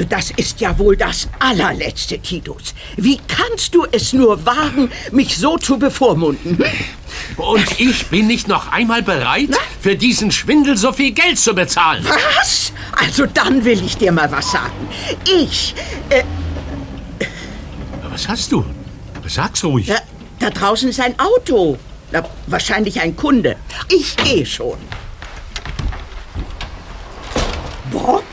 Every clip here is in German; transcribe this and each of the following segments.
Also das ist ja wohl das allerletzte, Titus. Wie kannst du es nur wagen, mich so zu bevormunden? Und ich bin nicht noch einmal bereit, Na? für diesen Schwindel so viel Geld zu bezahlen. Was? Also dann will ich dir mal was sagen. Ich... Äh, was hast du? Sag's ruhig. Da, da draußen ist ein Auto. Na, wahrscheinlich ein Kunde. Ich gehe schon. Bob?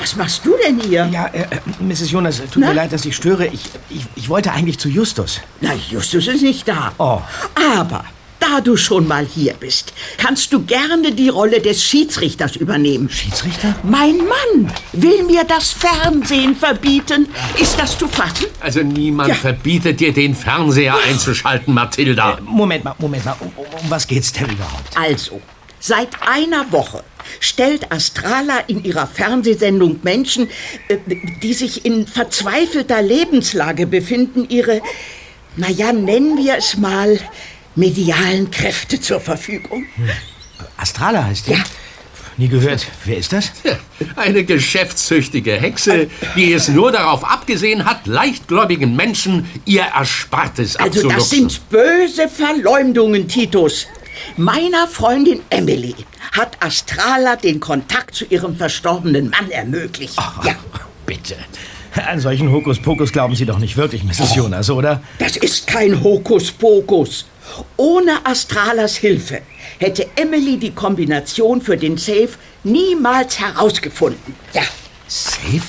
Ja, was machst du denn hier? Ja, äh, äh Mrs. Jonas, tut Na? mir leid, dass ich störe. Ich, ich, ich wollte eigentlich zu Justus. Na, Justus ist nicht da. Oh. Aber da du schon mal hier bist, kannst du gerne die Rolle des Schiedsrichters übernehmen. Schiedsrichter? Mein Mann will mir das Fernsehen verbieten. Ist das zu fassen? Also niemand ja. verbietet dir, den Fernseher einzuschalten, Mathilda. Äh, Moment mal, Moment mal. Um, um was geht's denn überhaupt? Also, seit einer Woche stellt Astrala in ihrer Fernsehsendung Menschen, äh, die sich in verzweifelter Lebenslage befinden, ihre, naja, nennen wir es mal, medialen Kräfte zur Verfügung. Hm. Astrala heißt die? Ja. Nie gehört. Wer ist das? Eine geschäftssüchtige Hexe, die es nur darauf abgesehen hat, leichtgläubigen Menschen ihr Erspartes Also das sind böse Verleumdungen, Titus. Meiner Freundin Emily hat Astrala den Kontakt zu ihrem verstorbenen Mann ermöglicht. Oh, ja. Bitte. An solchen Hokuspokus glauben Sie doch nicht wirklich, Mrs. Oh, Jonas, oder? Das ist kein Hokuspokus. Ohne Astralas Hilfe hätte Emily die Kombination für den Safe niemals herausgefunden. Ja. Safe?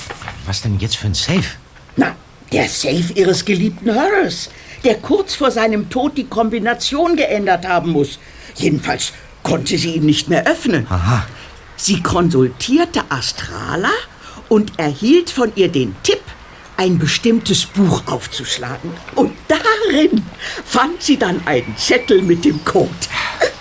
Was denn jetzt für ein Safe? Na, der Safe ihres geliebten Horace, der kurz vor seinem Tod die Kombination geändert haben muss. Jedenfalls konnte sie ihn nicht mehr öffnen. Aha. Sie konsultierte Astrala und erhielt von ihr den Tipp, ein bestimmtes Buch aufzuschlagen. Und darin fand sie dann einen Zettel mit dem Code.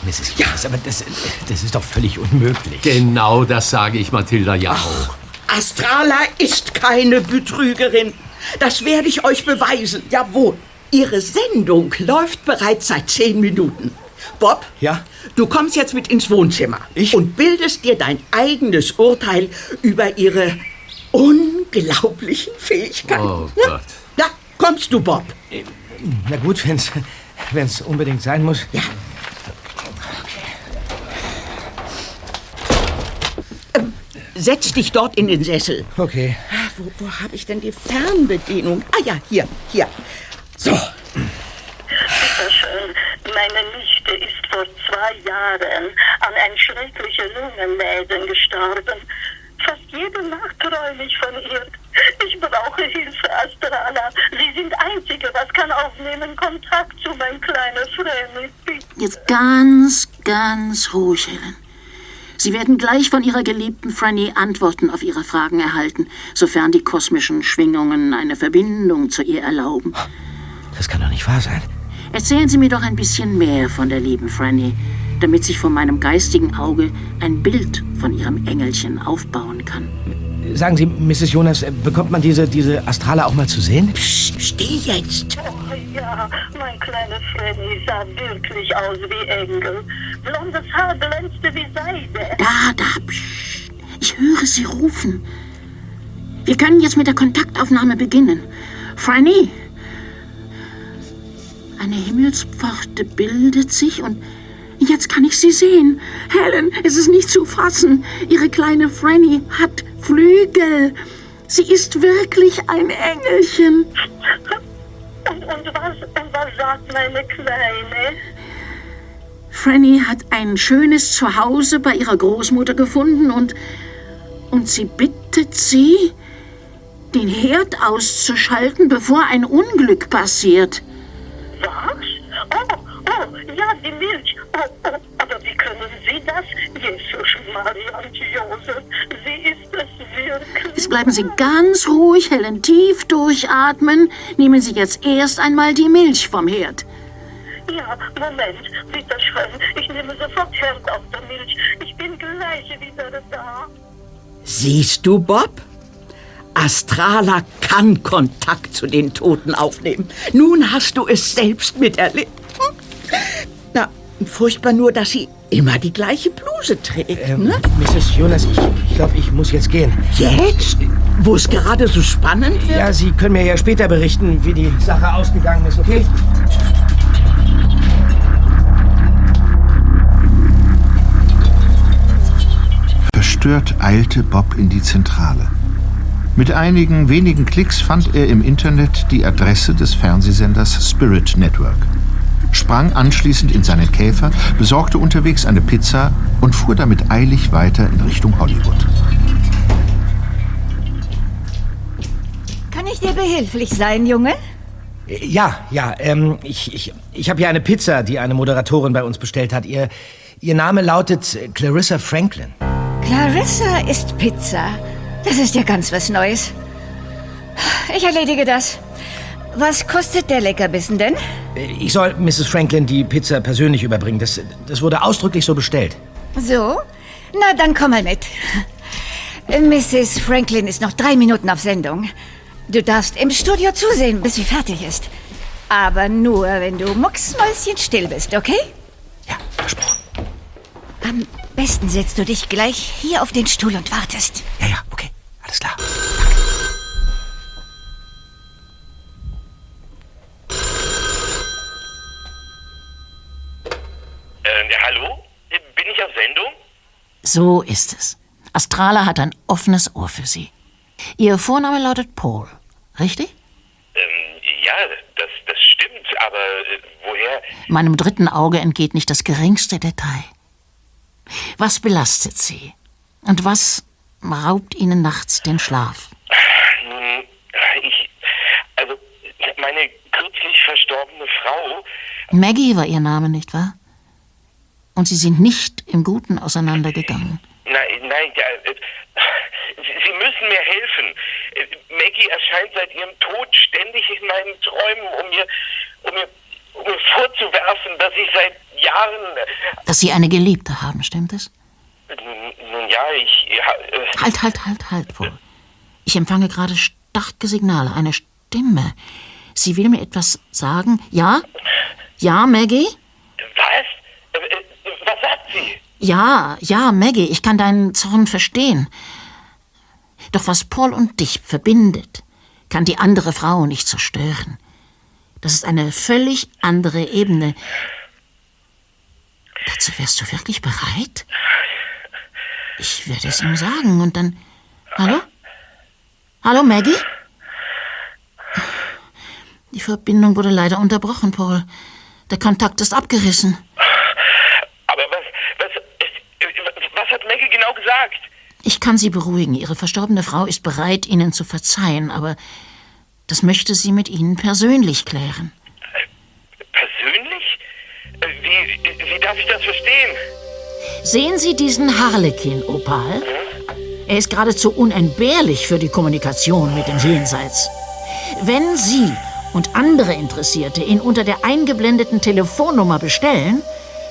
Mrs. Ja. aber das, das ist doch völlig unmöglich. Genau das sage ich Mathilda ja auch. Astrala ist keine Betrügerin. Das werde ich euch beweisen. Jawohl. Ihre Sendung läuft bereits seit zehn Minuten. Bob? Ja? Du kommst jetzt mit ins Wohnzimmer. Ich? Und bildest dir dein eigenes Urteil über ihre unglaublichen Fähigkeiten. Oh Gott. Da kommst du, Bob. Na gut, wenn's, wenn's unbedingt sein muss. Ja. Ähm, setz dich dort in den Sessel. Okay. Ah, wo, wo habe ich denn die Fernbedienung? Ah ja, hier, hier. So. Schön. Meine zwei Jahren an ein schreckliches Lungenläden gestorben. Fast jede Nacht träume ich von ihr. Ich brauche Hilfe, Astrala. Sie sind Einzige, was kann aufnehmen Kontakt zu meinem kleinen Freund. Jetzt ganz, ganz ruhig, Helen. Sie werden gleich von Ihrer geliebten Franny Antworten auf Ihre Fragen erhalten, sofern die kosmischen Schwingungen eine Verbindung zu ihr erlauben. Das kann doch nicht wahr sein. Erzählen Sie mir doch ein bisschen mehr von der lieben Franny damit sich vor meinem geistigen Auge ein Bild von ihrem Engelchen aufbauen kann. Sagen Sie, Mrs. Jonas, bekommt man diese, diese Astrale auch mal zu sehen? Psst, steh jetzt! Oh ja, mein kleiner Freddy sah wirklich aus wie Engel. Blondes Haar glänzte wie Seide. Da, da, psst. Ich höre Sie rufen. Wir können jetzt mit der Kontaktaufnahme beginnen. Franny! Eine Himmelspforte bildet sich und Jetzt kann ich sie sehen. Helen, es ist nicht zu fassen. Ihre kleine Franny hat Flügel. Sie ist wirklich ein Engelchen. Und, und, was, und was sagt meine Kleine? Franny hat ein schönes Zuhause bei ihrer Großmutter gefunden und, und sie bittet sie, den Herd auszuschalten, bevor ein Unglück passiert. Was? Oh, oh, ja, die Milch. Oh, oh, aber wie können Sie das? Jesus, Maria und Josef, sie ist es wirklich. Jetzt bleiben Sie ganz ruhig, Helen, tief durchatmen. Nehmen Sie jetzt erst einmal die Milch vom Herd. Ja, Moment, bitte schön. Ich nehme sofort Herd aus der Milch. Ich bin gleich wieder da. Siehst du, Bob? Astrala kann Kontakt zu den Toten aufnehmen. Nun hast du es selbst miterlebt. Na, furchtbar nur, dass sie immer die gleiche Bluse trägt, ähm, ne? Mrs. Jonas, ich, ich glaube, ich muss jetzt gehen. Jetzt? wo es gerade so spannend wird? Ja, Sie können mir ja später berichten, wie die Sache ausgegangen ist, okay? Verstört eilte Bob in die Zentrale. Mit einigen wenigen Klicks fand er im Internet die Adresse des Fernsehsenders Spirit Network, sprang anschließend in seinen Käfer, besorgte unterwegs eine Pizza und fuhr damit eilig weiter in Richtung Hollywood. Kann ich dir behilflich sein, Junge? Ja, ja, ähm, ich, ich, ich habe hier eine Pizza, die eine Moderatorin bei uns bestellt hat. Ihr, ihr Name lautet Clarissa Franklin. Clarissa ist Pizza. Das ist ja ganz was Neues. Ich erledige das. Was kostet der Leckerbissen denn? Ich soll Mrs. Franklin die Pizza persönlich überbringen. Das, das wurde ausdrücklich so bestellt. So? Na, dann komm mal mit. Mrs. Franklin ist noch drei Minuten auf Sendung. Du darfst im Studio zusehen, bis sie fertig ist. Aber nur, wenn du mucksmäuschenstill bist, okay? Ja, versprochen. Am besten setzt du dich gleich hier auf den Stuhl und wartest. Ja, ja, okay. Alles klar. Äh, hallo? Bin ich auf Sendung? So ist es. Astrala hat ein offenes Ohr für Sie. Ihr Vorname lautet Paul, richtig? Ähm, ja, das, das stimmt, aber äh, woher? Meinem dritten Auge entgeht nicht das geringste Detail. Was belastet Sie? Und was raubt Ihnen nachts den Schlaf? Nun, ich. Also, meine kürzlich verstorbene Frau. Maggie war Ihr Name, nicht wahr? Und Sie sind nicht im Guten auseinandergegangen. Nein, nein, ja, äh, Sie, müssen mir helfen. Äh, Maggie erscheint seit ihrem Tod ständig in meinen Träumen, um mir, um mir, um mir vorzuwerfen, dass ich seit Jahren. äh, Dass Sie eine Geliebte haben, stimmt es? Nun, ja, ich. Ja, äh, Halt, halt, halt, halt, Paul. Ich empfange gerade starke Signale, eine Stimme. Sie will mir etwas sagen? Ja? Ja, Maggie? was? Äh, Was sagt sie? Ja, ja, Maggie, ich kann deinen Zorn verstehen. Doch was Paul und dich verbindet, kann die andere Frau nicht zerstören. Das ist eine völlig andere Ebene. Dazu wärst du wirklich bereit? Ich werde es ihm sagen und dann. Hallo? Hallo, Maggie? Die Verbindung wurde leider unterbrochen, Paul. Der Kontakt ist abgerissen. Aber was, was, was hat Maggie genau gesagt? Ich kann Sie beruhigen. Ihre verstorbene Frau ist bereit, Ihnen zu verzeihen, aber das möchte sie mit Ihnen persönlich klären. Wie, wie darf ich das verstehen? Sehen Sie diesen Harlekin, Opal? Er ist geradezu unentbehrlich für die Kommunikation mit dem Jenseits. Wenn Sie und andere Interessierte ihn unter der eingeblendeten Telefonnummer bestellen,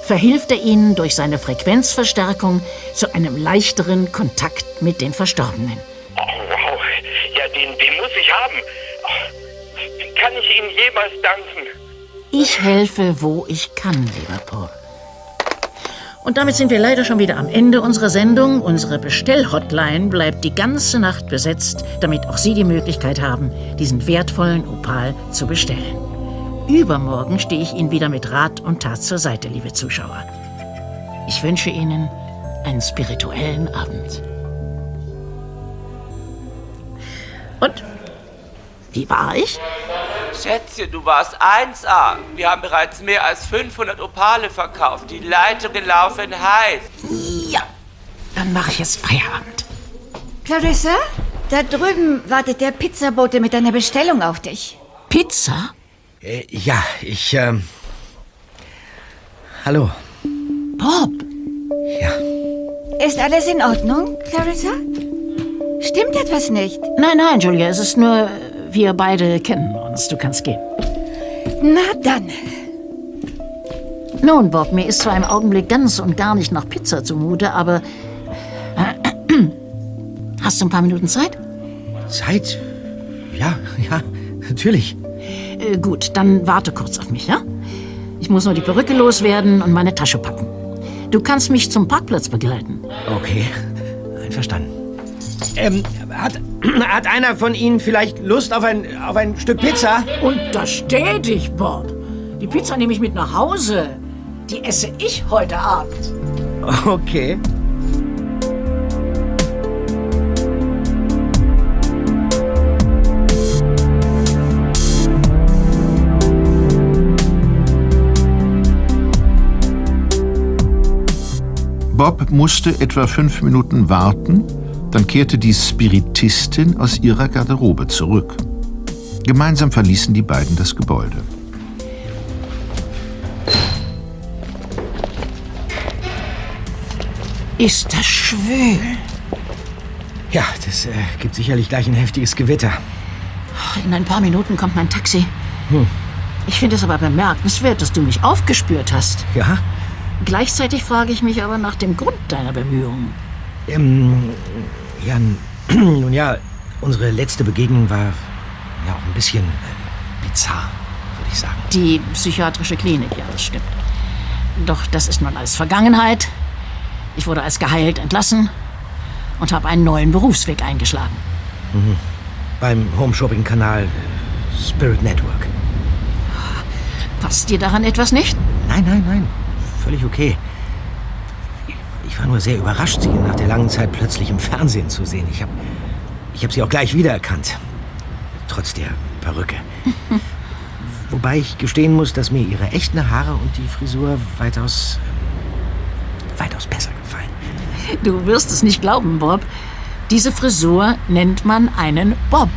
verhilft er Ihnen durch seine Frequenzverstärkung zu einem leichteren Kontakt mit den Verstorbenen. Oh, wow. Ja, den, den muss ich haben. Oh, wie kann ich Ihnen jemals danken? Ich helfe, wo ich kann, lieber Paul. Und damit sind wir leider schon wieder am Ende unserer Sendung. Unsere Bestellhotline bleibt die ganze Nacht besetzt, damit auch Sie die Möglichkeit haben, diesen wertvollen Opal zu bestellen. Übermorgen stehe ich Ihnen wieder mit Rat und Tat zur Seite, liebe Zuschauer. Ich wünsche Ihnen einen spirituellen Abend. Und? Wie war ich? Schätzchen, du warst 1A. Wir haben bereits mehr als 500 Opale verkauft. Die Leitungen laufen heiß. Ja. Dann mache ich jetzt Feierabend. Clarissa, da drüben wartet der Pizzabote mit deiner Bestellung auf dich. Pizza? Äh, ja, ich, ähm. Hallo. Bob, Ja. Ist alles in Ordnung, Clarissa? Stimmt etwas nicht? Nein, nein, Julia, es ist nur, wir beide kennen uns. Du kannst gehen. Na dann. Nun, Bob, mir ist zwar im Augenblick ganz und gar nicht nach Pizza zumute, aber. Hast du ein paar Minuten Zeit? Zeit? Ja, ja, natürlich. Äh, gut, dann warte kurz auf mich, ja? Ich muss nur die Perücke loswerden und meine Tasche packen. Du kannst mich zum Parkplatz begleiten. Okay, einverstanden. Ähm, hat, hat einer von Ihnen vielleicht Lust auf ein, auf ein Stück Pizza? Untersteh dich, Bob. Die Pizza nehme ich mit nach Hause. Die esse ich heute Abend. Okay. Bob musste etwa fünf Minuten warten, dann kehrte die Spiritistin aus ihrer Garderobe zurück. Gemeinsam verließen die beiden das Gebäude. Ist das schwül? Ja, das äh, gibt sicherlich gleich ein heftiges Gewitter. In ein paar Minuten kommt mein Taxi. Hm. Ich finde es aber bemerkenswert, dass du mich aufgespürt hast. Ja? Gleichzeitig frage ich mich aber nach dem Grund deiner Bemühungen. Ähm, ja, nun ja, unsere letzte Begegnung war ja auch ein bisschen äh, bizarr, würde ich sagen. Die psychiatrische Klinik, ja, das stimmt. Doch das ist nun alles Vergangenheit. Ich wurde als geheilt entlassen und habe einen neuen Berufsweg eingeschlagen. Mhm. Beim Home-Shopping-Kanal äh, Spirit Network. Passt dir daran etwas nicht? Nein, nein, nein. Völlig okay. Ich war nur sehr überrascht, Sie nach der langen Zeit plötzlich im Fernsehen zu sehen. Ich habe ich hab Sie auch gleich wiedererkannt. Trotz der Perücke. Wobei ich gestehen muss, dass mir Ihre echten Haare und die Frisur weitaus, weitaus besser gefallen. Du wirst es nicht glauben, Bob. Diese Frisur nennt man einen Bob.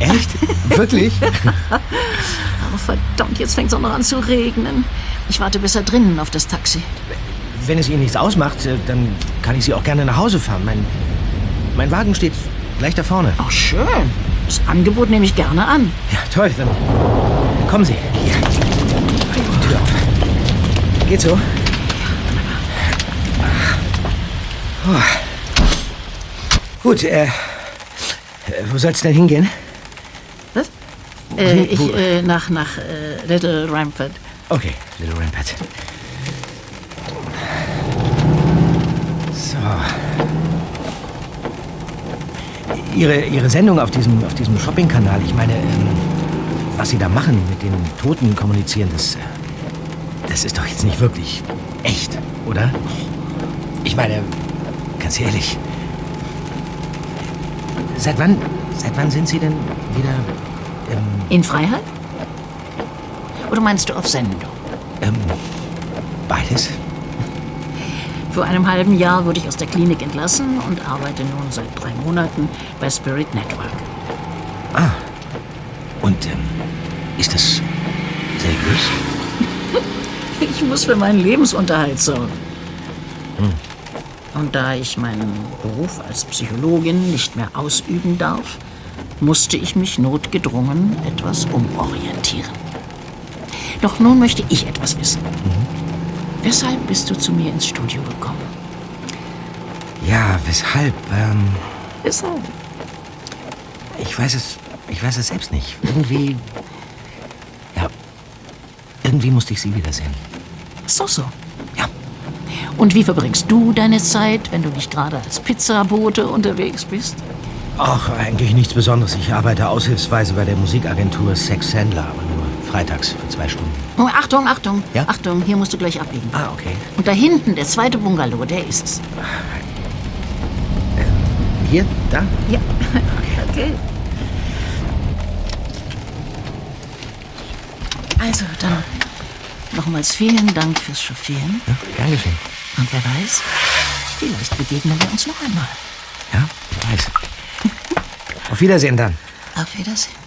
Äh, echt? Wirklich? Oh, verdammt, jetzt fängt es auch noch an zu regnen. Ich warte besser drinnen auf das Taxi. Wenn es Ihnen nichts ausmacht, äh, dann kann ich Sie auch gerne nach Hause fahren. Mein, mein Wagen steht gleich da vorne. Ach, schön. Das Angebot nehme ich gerne an. Ja, toll. Dann kommen Sie. Hier. Die Tür auf. Geht so? Oh. Gut, äh, äh, wo soll's denn hingehen? Was? Äh, ich, äh, nach, nach äh, Little Rampart. Okay, Little Rampart. So. Ihre, Ihre Sendung auf diesem, auf diesem Shopping-Kanal, ich meine, ähm, was Sie da machen, mit den Toten kommunizieren, das, äh, das ist doch jetzt nicht wirklich echt, oder? Ich meine, ganz ehrlich, seit wann, seit wann sind Sie denn wieder, ähm, In Freiheit? Oder meinst du auf Sendung? ähm, beides? Vor einem halben Jahr wurde ich aus der Klinik entlassen und arbeite nun seit drei Monaten bei Spirit Network. Ah. Und ähm, ist das seriös? Ich muss für meinen Lebensunterhalt sorgen. Hm. Und da ich meinen Beruf als Psychologin nicht mehr ausüben darf, musste ich mich notgedrungen etwas umorientieren. Doch nun möchte ich etwas wissen. Weshalb bist du zu mir ins Studio gekommen? Ja, weshalb? Ähm, Weshalb? ich weiß es, ich weiß es selbst nicht. Irgendwie, ja, irgendwie musste ich Sie wiedersehen. So, so. Ja. Und wie verbringst du deine Zeit, wenn du nicht gerade als Pizzabote unterwegs bist? Ach, eigentlich nichts Besonderes. Ich arbeite aushilfsweise bei der Musikagentur Sex Sandler, freitags für zwei Stunden. Oh, Achtung, Achtung, Ja? Achtung, hier musst du gleich abbiegen. Ah, okay. Und da hinten, der zweite Bungalow, der ist's. Hier, da? Ja, okay. Also, dann nochmals vielen Dank fürs Chauffieren. Ja, gern geschehen. Und wer weiß, vielleicht begegnen wir uns noch einmal. Ja, ich weiß. Auf Wiedersehen dann. Auf Wiedersehen.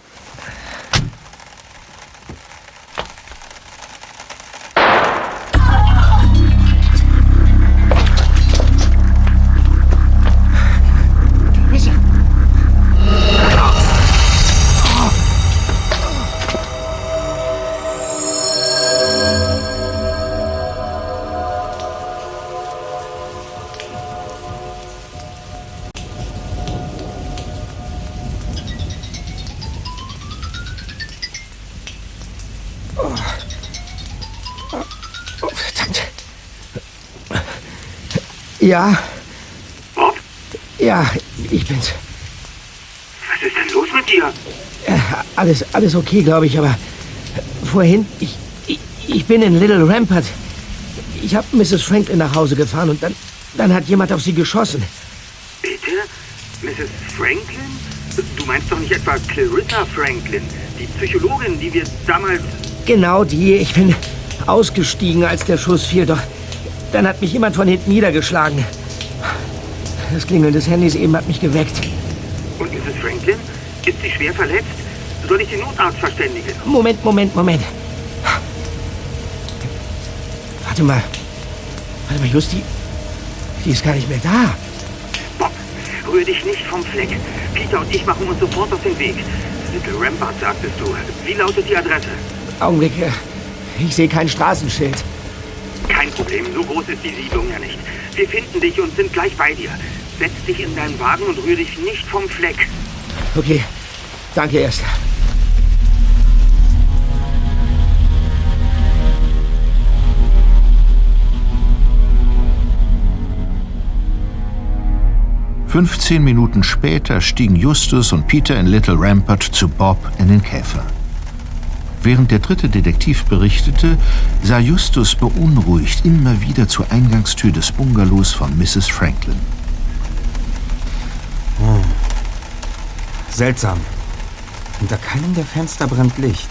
Ja. Ja, ich bin's. dir? Äh, alles, alles okay, glaube ich, aber vorhin, ich, ich, ich bin in Little Rampart. Ich habe Mrs. Franklin nach Hause gefahren und dann, dann hat jemand auf sie geschossen. Bitte? Mrs. Franklin? Du meinst doch nicht etwa Clarissa Franklin, die Psychologin, die wir damals... Genau die. Ich bin ausgestiegen, als der Schuss fiel, doch dann hat mich jemand von hinten niedergeschlagen. Das Klingeln des Handys eben hat mich geweckt. Und Mrs. Franklin? Ist sie schwer verletzt? Soll ich den Notarzt verständigen? Moment, Moment, Moment. Warte mal. Warte mal, Justi. Die ist gar nicht mehr da. Bob, rühr dich nicht vom Fleck. Peter und ich machen uns sofort auf den Weg. Little Rampart, sagtest du. Wie lautet die Adresse? Augenblick. äh, Ich sehe kein Straßenschild. Problem, so groß ist die Siedlung ja nicht. Wir finden dich und sind gleich bei dir. Setz dich in deinen Wagen und rühr dich nicht vom Fleck. Okay. Danke erst. Fünfzehn Minuten später stiegen Justus und Peter in Little Rampart zu Bob in den Käfer. Während der dritte Detektiv berichtete, sah Justus beunruhigt immer wieder zur Eingangstür des Bungalows von Mrs. Franklin. Seltsam. Hinter keinem der Fenster brennt Licht.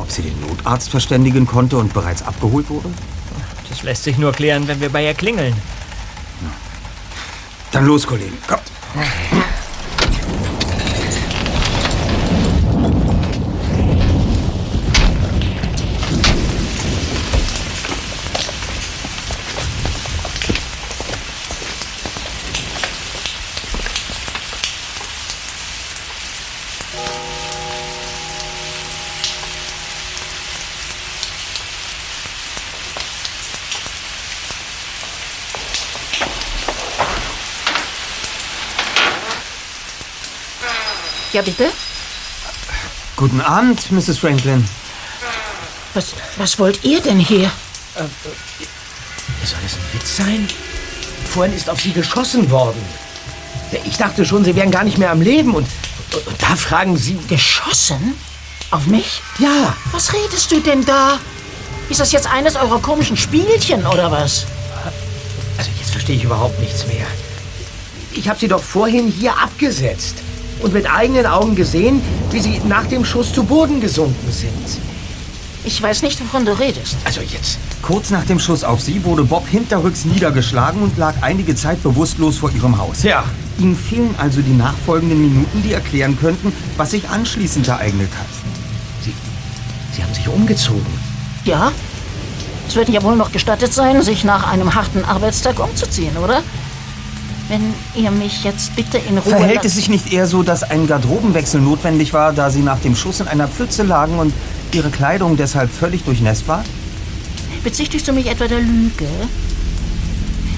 Ob sie den Notarzt verständigen konnte und bereits abgeholt wurde? Das lässt sich nur klären, wenn wir bei ihr klingeln. Dann los, Kollegen. Kommt. Ja, bitte? Guten Abend, Mrs. Franklin. Was, was wollt ihr denn hier? Soll das ein Witz sein? Vorhin ist auf sie geschossen worden. Ich dachte schon, sie wären gar nicht mehr am Leben und, und, und da fragen sie... Geschossen? Auf mich? Ja, Was redest du denn da? Ist das jetzt eines eurer komischen Spielchen oder was? also jetzt verstehe ich überhaupt nichts mehr. Ich habe sie doch vorhin hier abgesetzt und mit eigenen Augen gesehen, wie sie nach dem Schuss zu Boden gesunken sind. Ich weiß nicht, wovon du redest. Also jetzt... Kurz nach dem Schuss auf sie wurde Bob hinterrücks niedergeschlagen und lag einige Zeit bewusstlos vor ihrem Haus. Ja, Ihnen fehlen also die nachfolgenden Minuten, die erklären könnten, was sich anschließend ereignet hat. sie, sie haben sich umgezogen. Ja? Es wird ja wohl noch gestattet sein, sich nach einem harten Arbeitstag umzuziehen, oder? Wenn ihr mich jetzt bitte in Ruhe... Verhält es sich nicht eher so, dass ein Garderobenwechsel notwendig war, da sie nach dem Schuss in einer Pfütze lagen und ihre Kleidung deshalb völlig durchnässt war? Bezichtigst du mich etwa der Lüge?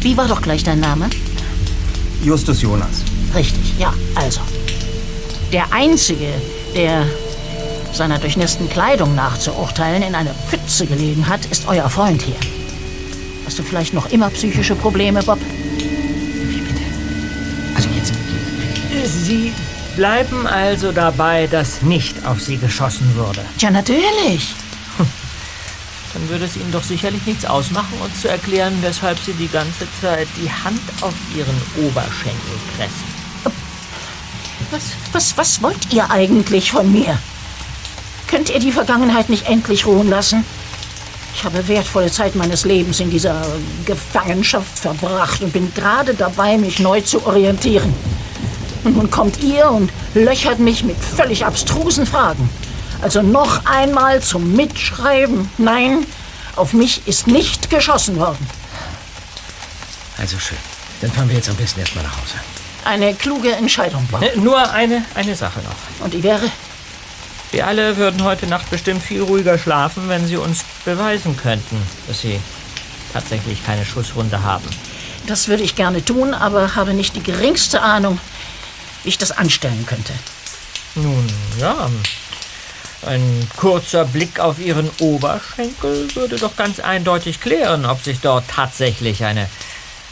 Wie war doch gleich dein Name? Justus Jonas. Richtig, ja, also. Der Einzige, der seiner durchnässten Kleidung nach zu urteilen in einer Pfütze gelegen hat, ist euer Freund hier. Hast du vielleicht noch immer psychische Probleme, Bob? Sie bleiben also dabei, dass nicht auf sie geschossen wurde. Ja, natürlich. Dann würde es Ihnen doch sicherlich nichts ausmachen, uns zu erklären, weshalb Sie die ganze Zeit die Hand auf Ihren Oberschenkel pressen. Was, was, was wollt ihr eigentlich von mir? Könnt ihr die Vergangenheit nicht endlich ruhen lassen? Ich habe wertvolle Zeit meines Lebens in dieser Gefangenschaft verbracht und bin gerade dabei, mich neu zu orientieren. Und nun kommt ihr und löchert mich mit völlig abstrusen Fragen. Also noch einmal zum Mitschreiben. Nein, auf mich ist nicht geschossen worden. Also schön. Dann fahren wir jetzt am besten erstmal nach Hause. Eine kluge Entscheidung, Bob. Ne, Nur eine, eine Sache noch. Und die wäre? Wir alle würden heute Nacht bestimmt viel ruhiger schlafen, wenn Sie uns beweisen könnten, dass Sie tatsächlich keine Schusswunde haben. Das würde ich gerne tun, aber habe nicht die geringste Ahnung, wie ich das anstellen könnte. Nun, ja. Ein kurzer Blick auf Ihren Oberschenkel würde doch ganz eindeutig klären, ob sich dort tatsächlich eine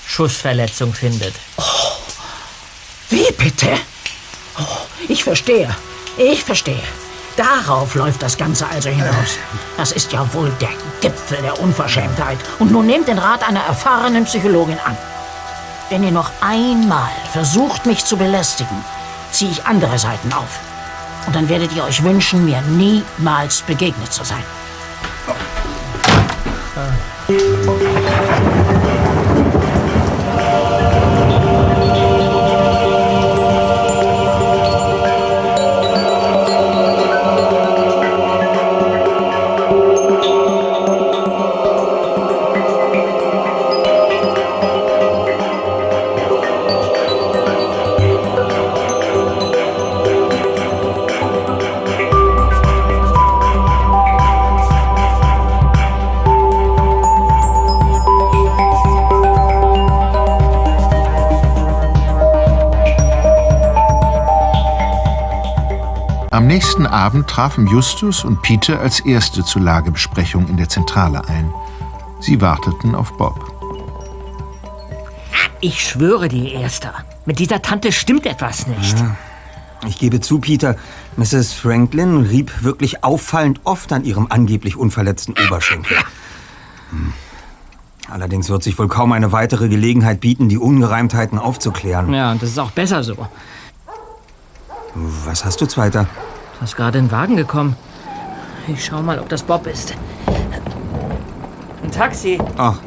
Schussverletzung findet. Wie bitte? Oh, Ich verstehe. Ich verstehe. Darauf läuft das Ganze also hinaus. Das ist ja wohl der Gipfel der Unverschämtheit. Und nun nehmt den Rat einer erfahrenen Psychologin an. Wenn ihr noch einmal versucht, mich zu belästigen, ziehe ich andere Seiten auf. Und dann werdet ihr euch wünschen, mir niemals begegnet zu sein. Am nächsten Abend trafen Justus und Peter als Erste zur Lagebesprechung in der Zentrale ein. Sie warteten auf Bob. Ich schwöre dir, Erster. Mit dieser Tante stimmt etwas nicht. Ja. Ich gebe zu, Peter, Mrs. Franklin rieb wirklich auffallend oft an ihrem angeblich unverletzten Oberschenkel. Hm. Allerdings wird sich wohl kaum eine weitere Gelegenheit bieten, die Ungereimtheiten aufzuklären. Ja, und das ist auch besser so. Was hast du, Zweiter? Da ist gerade ein Wagen gekommen. Ich schau mal, ob das Bob ist. Ein Taxi. Ach,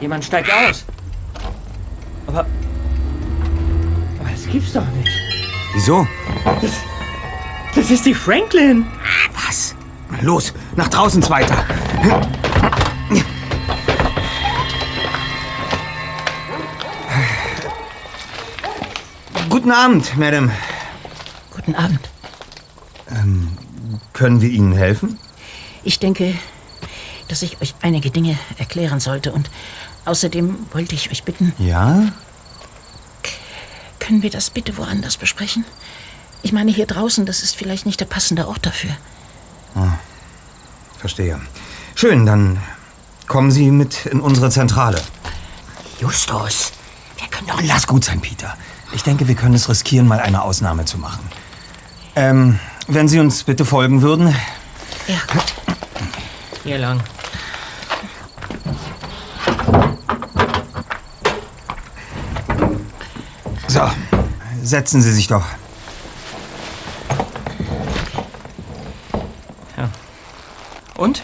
Jemand steigt aus. Aber. Aber das gibt's doch nicht. wieso? Das ist die Franklin. Was? Los, nach draußen, Zweiter. Guten Abend, Madame. Guten Abend. Ähm, können wir Ihnen helfen? Ich denke, dass ich euch einige Dinge erklären sollte. Und außerdem wollte ich euch bitten, Ja? können wir das bitte woanders besprechen? Ich meine, hier draußen, das ist vielleicht nicht der passende Ort dafür. Ah, verstehe. Schön, dann kommen Sie mit in unsere Zentrale. Justus, wir können doch... Lass gut sein, Peter. Ich denke, wir können es riskieren, mal eine Ausnahme zu machen. Ähm, wenn Sie uns bitte folgen würden. Ja, gut. Hier lang. So, setzen Sie sich doch. Und?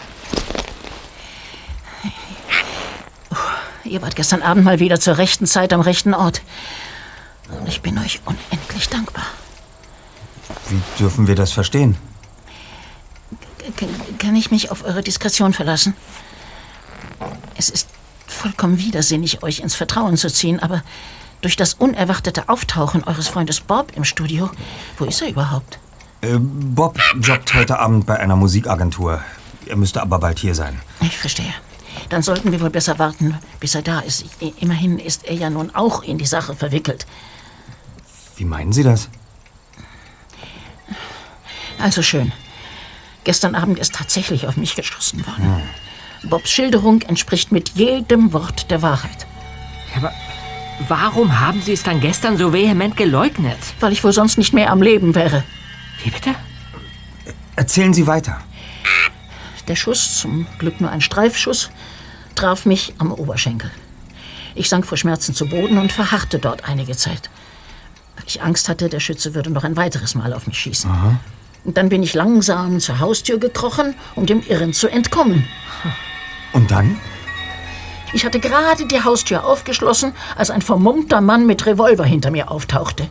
Ihr wart gestern Abend mal wieder zur rechten Zeit am rechten Ort. Und ich bin euch. Wie dürfen wir das verstehen? Kann, kann ich mich auf eure Diskretion verlassen? Es ist vollkommen widersinnig, euch ins Vertrauen zu ziehen, aber durch das unerwartete Auftauchen eures Freundes Bob im Studio, wo ist er überhaupt? Äh, Bob jobbt heute Abend bei einer Musikagentur. Er müsste aber bald hier sein. Ich verstehe. Dann sollten wir wohl besser warten, bis er da ist. Immerhin ist er ja nun auch in die Sache verwickelt. Wie meinen Sie das? Also schön. Gestern Abend ist tatsächlich auf mich geschossen worden. Bobs Schilderung entspricht mit jedem Wort der Wahrheit. Aber warum haben Sie es dann gestern so vehement geleugnet? Weil ich wohl sonst nicht mehr am Leben wäre. Wie bitte? Erzählen Sie weiter. Der Schuss, zum Glück nur ein Streifschuss, traf mich am Oberschenkel. Ich sank vor Schmerzen zu Boden und verharrte dort einige Zeit. Weil ich Angst hatte, der Schütze würde noch ein weiteres Mal auf mich schießen. Und dann bin ich langsam zur Haustür gekrochen, um dem Irren zu entkommen. Und dann? Ich hatte gerade die Haustür aufgeschlossen, als ein vermummter Mann mit Revolver hinter mir auftauchte.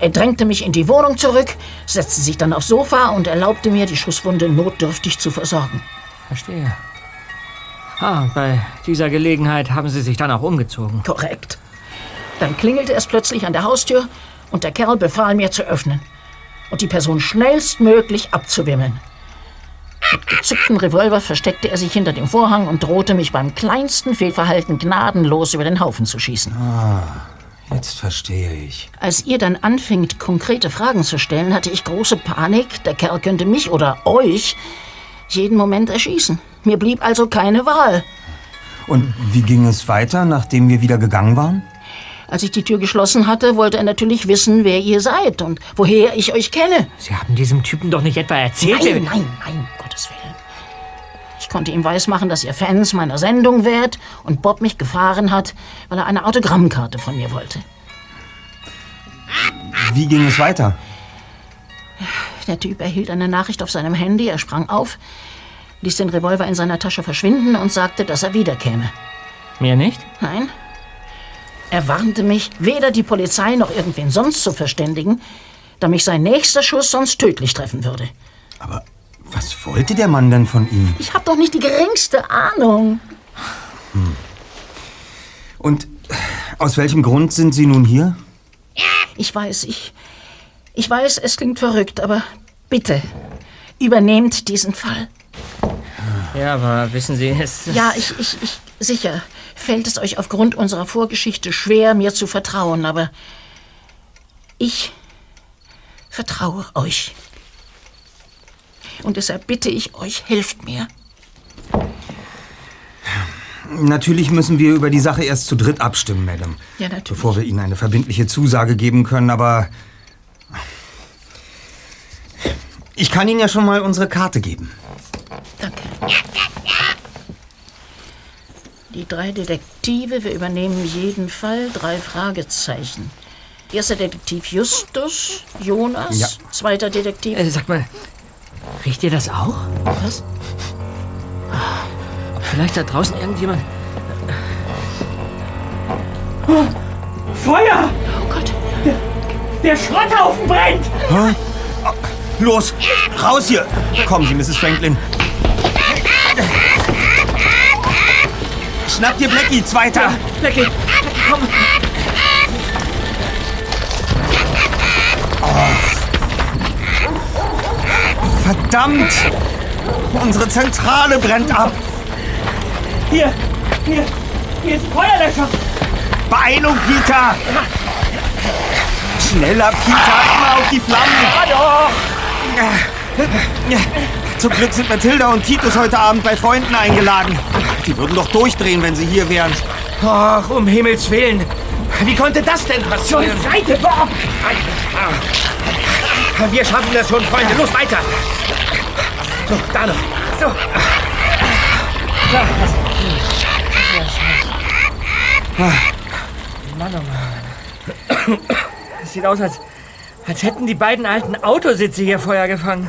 Er drängte mich in die Wohnung zurück, setzte sich dann aufs Sofa und erlaubte mir, die Schusswunde notdürftig zu versorgen. Verstehe. Ah, bei dieser Gelegenheit haben Sie sich dann auch umgezogen. Korrekt. Dann klingelte es plötzlich an der Haustür und der Kerl befahl mir zu öffnen und die Person schnellstmöglich abzuwimmeln. Mit gezücktem Revolver versteckte er sich hinter dem Vorhang und drohte mich beim kleinsten Fehlverhalten gnadenlos über den Haufen zu schießen. Ah, jetzt verstehe ich. Als ihr dann anfingt, konkrete Fragen zu stellen, hatte ich große Panik. Der Kerl könnte mich oder euch jeden Moment erschießen. Mir blieb also keine Wahl. Und wie ging es weiter, nachdem wir wieder gegangen waren? Als ich die Tür geschlossen hatte, wollte er natürlich wissen, wer ihr seid und woher ich euch kenne. Sie haben diesem Typen doch nicht etwa erzählt... Nein, nein, nein, um Gottes Willen. Ich konnte ihm weismachen, dass ihr Fans meiner Sendung wärt und Bob mich gefahren hat, weil er eine Autogrammkarte von mir wollte. Wie ging es weiter? Der Typ erhielt eine Nachricht auf seinem Handy, er sprang auf, ließ den Revolver in seiner Tasche verschwinden und sagte, dass er wiederkäme. Mehr nicht? Nein. Er warnte mich, weder die Polizei noch irgendwen sonst zu verständigen, da mich sein nächster Schuss sonst tödlich treffen würde. Was wollte der Mann denn von Ihnen? Ich habe doch nicht die geringste Ahnung. Und aus welchem Grund sind Sie nun hier? Ich weiß, ich. Ich weiß, es klingt verrückt, aber bitte, übernehmt diesen Fall. Ja, aber wissen Sie, es... Ja, ich, ich, ich. Sicher fällt es euch aufgrund unserer Vorgeschichte schwer, mir zu vertrauen, aber. Ich vertraue euch. Und deshalb bitte ich euch, helft mir. Natürlich müssen wir über die Sache erst zu dritt abstimmen, Madame. Ja, natürlich. Bevor wir Ihnen eine verbindliche Zusage geben können, aber. Ich kann Ihnen ja schon mal unsere Karte geben. Danke. Die drei Detektive, wir übernehmen jeden Fall. Drei Fragezeichen. Erster Detektiv Justus, Jonas. Ja. Zweiter Detektiv. Äh, sag mal, riecht ihr das auch? Was? Ob vielleicht da draußen irgendjemand... Oh, Feuer! Oh Gott. Der, der Schrotthaufen brennt! Hä? Oh, Los, raus hier! Kommen Sie, Mrs. Franklin. Schnapp dir Blackie, zweiter! Blackie, komm! Verdammt! Unsere Zentrale brennt ab! Hier, hier, hier ist Feuerlöscher! Beeilung, Peter! Schneller, Peter, immer auf die Flammen! Ja doch! Zum Glück sind Mathilda und Titus heute Abend bei Freunden eingeladen. Die würden doch durchdrehen, wenn sie hier wären. Ach, um Himmels Willen. Wie konnte das denn passieren? Zur Seite, Bob! Wir schaffen das schon, Freunde. Los, weiter. So, da noch. So. Da, Mann, oh Mann. Es sieht aus, als, als hätten die beiden alten Autositze hier Feuer gefangen.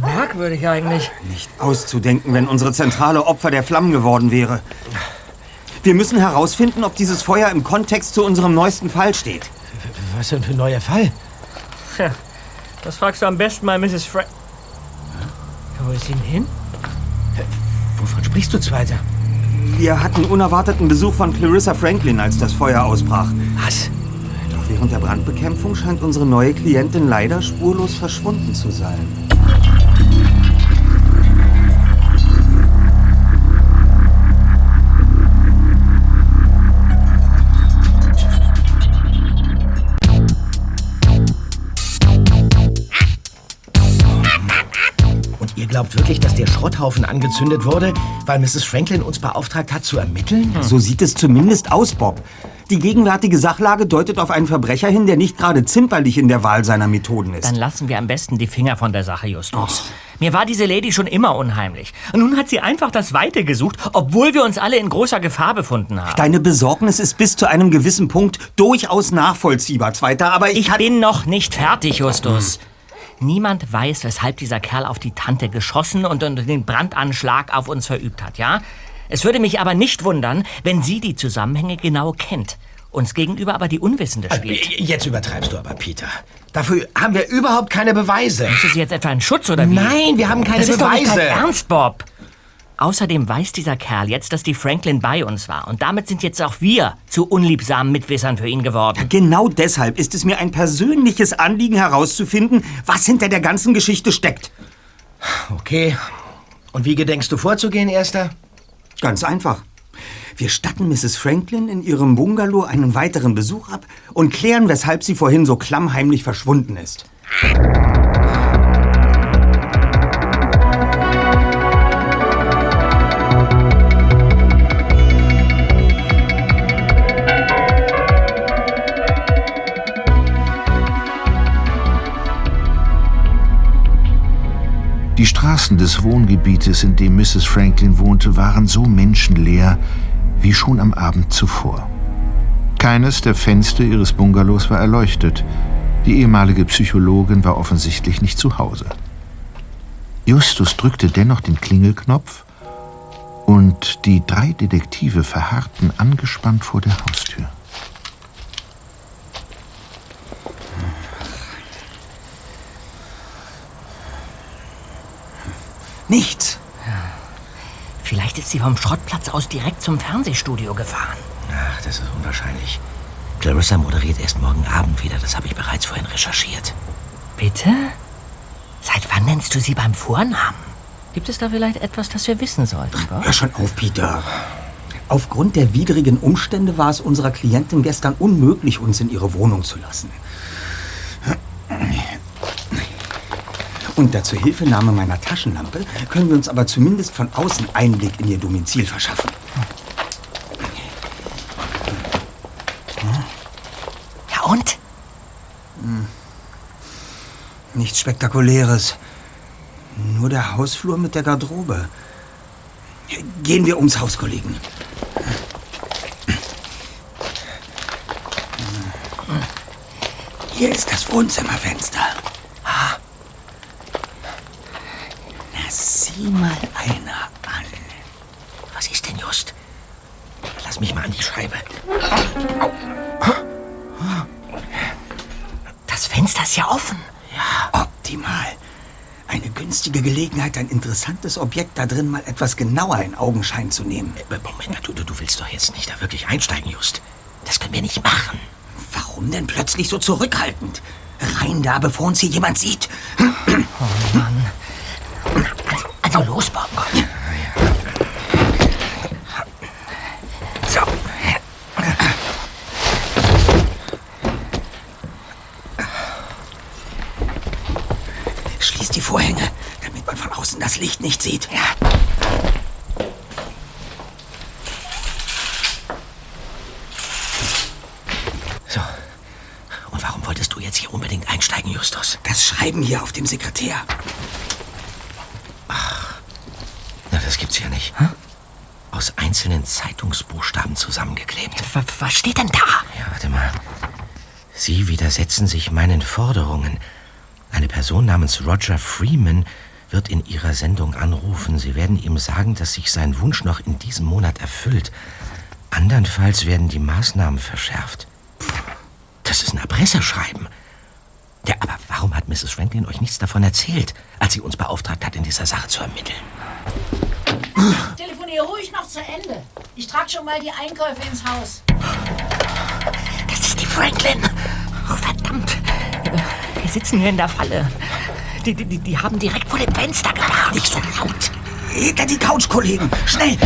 Merkwürdig eigentlich. Nicht auszudenken, wenn unsere Zentrale Opfer der Flammen geworden wäre. Wir müssen herausfinden, ob dieses Feuer im Kontext zu unserem neuesten Fall steht. Was denn für ein neuer Fall? Tja, das fragst du am besten mal Mrs. Fra... Wo ist sie denn hin? Wovon sprichst du, Zweiter? Wir hatten unerwarteten Besuch von Clarissa Franklin, als das Feuer ausbrach. Was? Während der Brandbekämpfung scheint unsere neue Klientin leider spurlos verschwunden zu sein. Und ihr glaubt wirklich, dass der Schrotthaufen angezündet wurde, weil Mrs. Franklin uns beauftragt hat zu ermitteln? So sieht es zumindest aus, Bob. Die gegenwärtige Sachlage deutet auf einen Verbrecher hin, der nicht gerade zimperlich in der Wahl seiner Methoden ist. Dann lassen wir am besten die Finger von der Sache, Justus. Mir war diese Lady schon immer unheimlich. Und nun hat sie einfach das Weite gesucht, obwohl wir uns alle in großer Gefahr befunden haben. Deine Besorgnis ist bis zu einem gewissen Punkt durchaus nachvollziehbar, Zweiter, aber ich, Ich bin noch nicht fertig, Justus. Niemand weiß, weshalb dieser Kerl auf die Tante geschossen und den Brandanschlag auf uns verübt hat, ja? Es würde mich aber nicht wundern, wenn sie die Zusammenhänge genau kennt. Uns gegenüber aber die Unwissende spielt. Jetzt übertreibst du aber, Peter. Dafür haben wir überhaupt keine Beweise. Ist es jetzt etwa ein Schutz oder wie? Nein, wir haben keine das ist Doch nicht Beweise. dein Ernst, Bob. Außerdem weiß dieser Kerl jetzt, dass die Franklin bei uns war. Und damit sind jetzt auch wir zu unliebsamen Mitwissern für ihn geworden. Genau deshalb ist es mir ein persönliches Anliegen herauszufinden, was hinter der ganzen Geschichte steckt. Okay. Und wie gedenkst du vorzugehen, Erster? Ganz einfach. Wir statten Mrs. Franklin in ihrem Bungalow einen weiteren Besuch ab und klären, weshalb sie vorhin so klammheimlich verschwunden ist. Wohngebietes, in dem Mrs. Franklin wohnte, waren so menschenleer wie schon am Abend zuvor. Keines der Fenster ihres Bungalows war erleuchtet. Die ehemalige Psychologin war offensichtlich nicht zu Hause. Justus drückte dennoch den Klingelknopf und die drei Detektive verharrten angespannt vor der Haustür. Nichts. Vielleicht ist sie vom Schrottplatz aus direkt zum Fernsehstudio gefahren. Ach, das ist unwahrscheinlich. Clarissa moderiert erst morgen Abend wieder. Das habe ich bereits vorhin recherchiert. Bitte? Seit wann nennst du sie beim Vornamen? Gibt es da vielleicht etwas, das wir wissen sollten? Bob? Hör schon auf, Peter. Aufgrund der widrigen Umstände war es unserer Klientin gestern unmöglich, uns in ihre Wohnung zu lassen. Unter Zuhilfenahme meiner Taschenlampe können wir uns aber zumindest von außen Einblick in ihr Domizil verschaffen. Ja und? Nichts Spektakuläres. Nur der Hausflur mit der Garderobe. Gehen wir ums Haus, Kollegen. Hier ist das Wohnzimmerfenster. Ah. Na, sieh mal einer an. Was ist denn just? Lass mich mal an die Scheibe. Das Fenster ist ja offen. Optimal. Eine günstige Gelegenheit, ein interessantes Objekt da drin mal etwas genauer in Augenschein zu nehmen. Äh, Moment, du, du willst doch jetzt nicht da wirklich einsteigen, Just. Das können wir nicht machen. Warum denn plötzlich so zurückhaltend? Rein da, bevor uns hier jemand sieht. Oh Mann. Also los, Bob. So. Schließ die Vorhänge, damit man von außen das Licht nicht sieht. Ja. So. Und warum wolltest du jetzt hier unbedingt einsteigen, Justus? Das Schreiben hier auf dem Sekretär. Na, das gibt's ja nicht. Aus einzelnen Zeitungsbuchstaben zusammengeklebt. Was, steht denn da? Ja, warte mal. Sie widersetzen sich meinen Forderungen. Eine Person namens Roger Freeman wird in Ihrer Sendung anrufen. Sie werden ihm sagen, dass sich sein Wunsch noch in diesem Monat erfüllt. Andernfalls werden die Maßnahmen verschärft. Das ist ein Erpresserschreiben. Ja, aber warum hat Mrs. Franklin euch nichts davon erzählt, als sie uns beauftragt hat, in dieser Sache zu ermitteln? Telefonier ruhig noch zu Ende. Ich trage schon mal die Einkäufe ins Haus. Das ist die Franklin. Oh, verdammt. Wir sitzen hier in der Falle. Die, die, die- die haben direkt vor dem Fenster geparkt. Nicht so laut. Hinter die Couch, Kollegen. Schnell.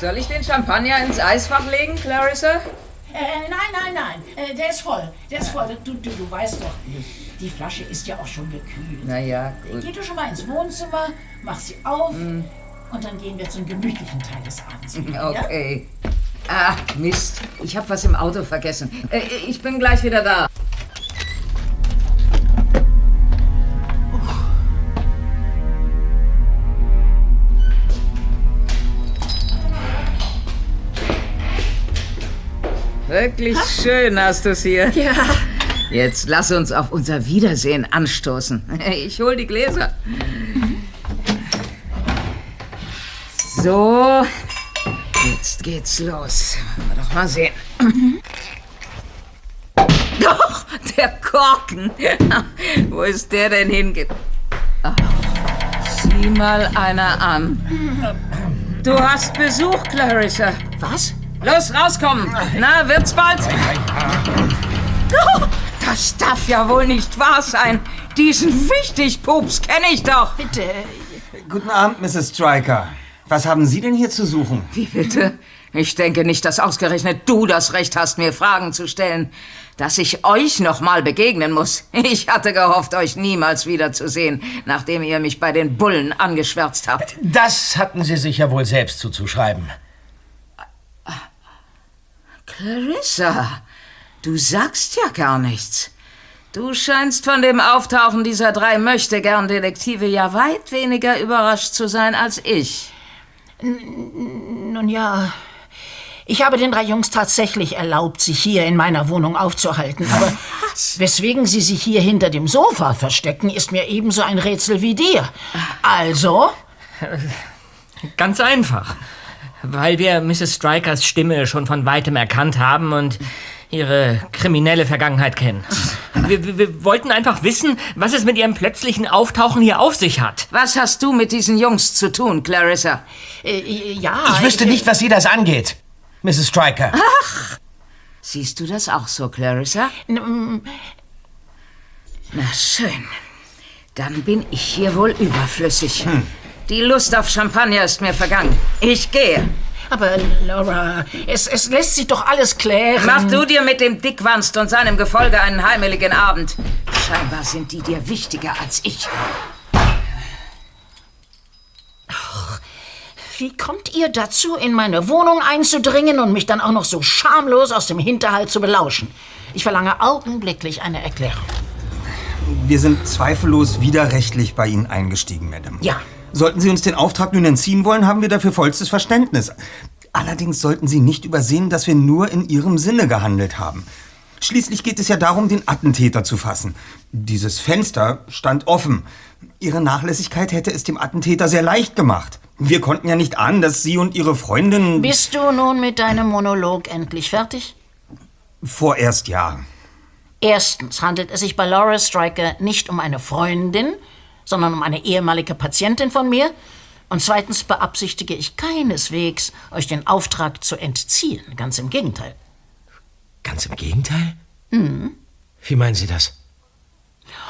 Soll ich den Champagner ins Eisfach legen, Clarissa? Äh, nein, nein, nein. Äh, der ist voll. Der ist voll. Du, du, du weißt doch, die Flasche ist ja auch schon gekühlt. Na ja, gut. Geh du schon mal ins Wohnzimmer, mach sie auf und dann gehen wir zum gemütlichen Teil des Abends. wieder, ja? Okay. Ah, Mist. Ich habe was im Auto vergessen. Äh, ich bin gleich wieder da. Wirklich schön hast du es hier. Ja. Jetzt lass uns auf unser Wiedersehen anstoßen. Ich hol die Gläser. So, jetzt geht's los. Wollen wir doch mal sehen. Doch, der Korken. Wo ist der denn hinge... Ach, sieh mal einer an. Du hast Besuch, Clarissa. Was? Los, rauskommen. Na, wird's bald? Oh, das darf ja wohl nicht wahr sein. Diesen Wichtigpups kenne ich doch. Bitte. Guten Abend, Mrs. Stryker. Was haben Sie denn hier zu suchen? Wie bitte? Ich denke nicht, dass ausgerechnet du das Recht hast, mir Fragen zu stellen. Dass ich euch noch mal begegnen muss. Ich hatte gehofft, euch niemals wiederzusehen, nachdem ihr mich bei den Bullen angeschwärzt habt. Das hatten Sie sich ja wohl selbst zuzuschreiben. Clarissa, Du sagst ja gar nichts. Du scheinst von dem Auftauchen dieser drei Möchtegern-Detektive ja weit weniger überrascht zu sein als ich. Nun ja, ich habe den drei Jungs tatsächlich erlaubt, sich hier in meiner Wohnung aufzuhalten. Aber weswegen sie sich hier hinter dem Sofa verstecken, ist mir ebenso ein Rätsel wie dir. Also? Ganz einfach. Weil wir Mrs. Strikers Stimme schon von weitem erkannt haben und ihre kriminelle Vergangenheit kennen. Wir, wir, wir wollten einfach wissen, was es mit ihrem plötzlichen Auftauchen hier auf sich hat. Was hast du mit diesen Jungs zu tun, Clarissa? Äh, ja. Ich wüsste nicht, was Sie das angeht, Mrs. Stryker. Ach! Siehst du das auch so, Clarissa? Na schön. Dann bin ich hier wohl überflüssig. Die Lust auf Champagner ist mir vergangen. Ich gehe. Aber Laura, es, es lässt sich doch alles klären. Mach du dir mit dem Dickwanst und seinem Gefolge einen heimeligen Abend. Scheinbar sind die dir wichtiger als ich. Wie kommt ihr dazu, in meine Wohnung einzudringen und mich dann auch noch so schamlos aus dem Hinterhalt zu belauschen? Ich verlange augenblicklich eine Erklärung. Wir sind zweifellos widerrechtlich bei Ihnen eingestiegen, Madame. Ja. Sollten Sie uns den Auftrag nun entziehen wollen, haben wir dafür vollstes Verständnis. Allerdings sollten Sie nicht übersehen, dass wir nur in Ihrem Sinne gehandelt haben. Schließlich geht es ja darum, den Attentäter zu fassen. Dieses Fenster stand offen. Ihre Nachlässigkeit hätte es dem Attentäter sehr leicht gemacht. Wir konnten ja nicht ahnen, dass Sie und Ihre Freundin... Bist du nun mit deinem Monolog endlich fertig? Vorerst ja. Erstens handelt es sich bei Laura Stryker nicht um eine Freundin, sondern um eine ehemalige Patientin von mir. Und zweitens beabsichtige ich keineswegs, euch den Auftrag zu entziehen. Ganz im Gegenteil. Ganz im Gegenteil? Hm. Wie meinen Sie das?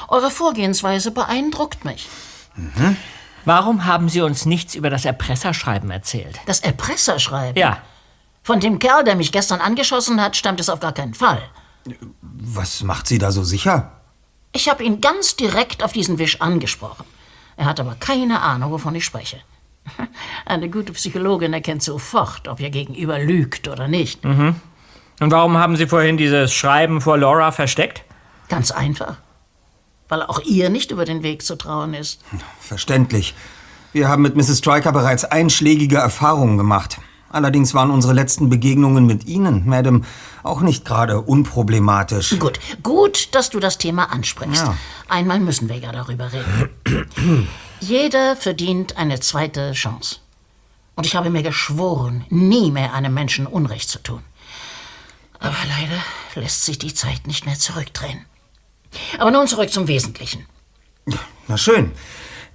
Eure Vorgehensweise beeindruckt mich. Warum haben Sie uns nichts über das Erpresserschreiben erzählt? Das Erpresserschreiben? Ja. Von dem Kerl, der mich gestern angeschossen hat, stammt es auf gar keinen Fall. Was macht Sie da so sicher? Ich habe ihn ganz direkt auf diesen Wisch angesprochen. Er hat aber keine Ahnung, wovon ich spreche. Eine gute Psychologin erkennt sofort, ob ihr Gegenüber lügt oder nicht. Mhm. Und warum haben Sie vorhin dieses Schreiben vor Laura versteckt? Ganz einfach. Weil auch ihr nicht über den Weg zu trauen ist. Verständlich. Wir haben mit Mrs. Stryker bereits einschlägige Erfahrungen gemacht. Allerdings waren unsere letzten Begegnungen mit Ihnen, Madame, auch nicht gerade unproblematisch. Gut, gut, dass du das Thema ansprichst. Ja. Einmal müssen wir ja darüber reden. Jeder verdient eine zweite Chance. Und ich habe mir geschworen, nie mehr einem Menschen Unrecht zu tun. Aber leider lässt sich die Zeit nicht mehr zurückdrehen. Aber nun zurück zum Wesentlichen. Na schön.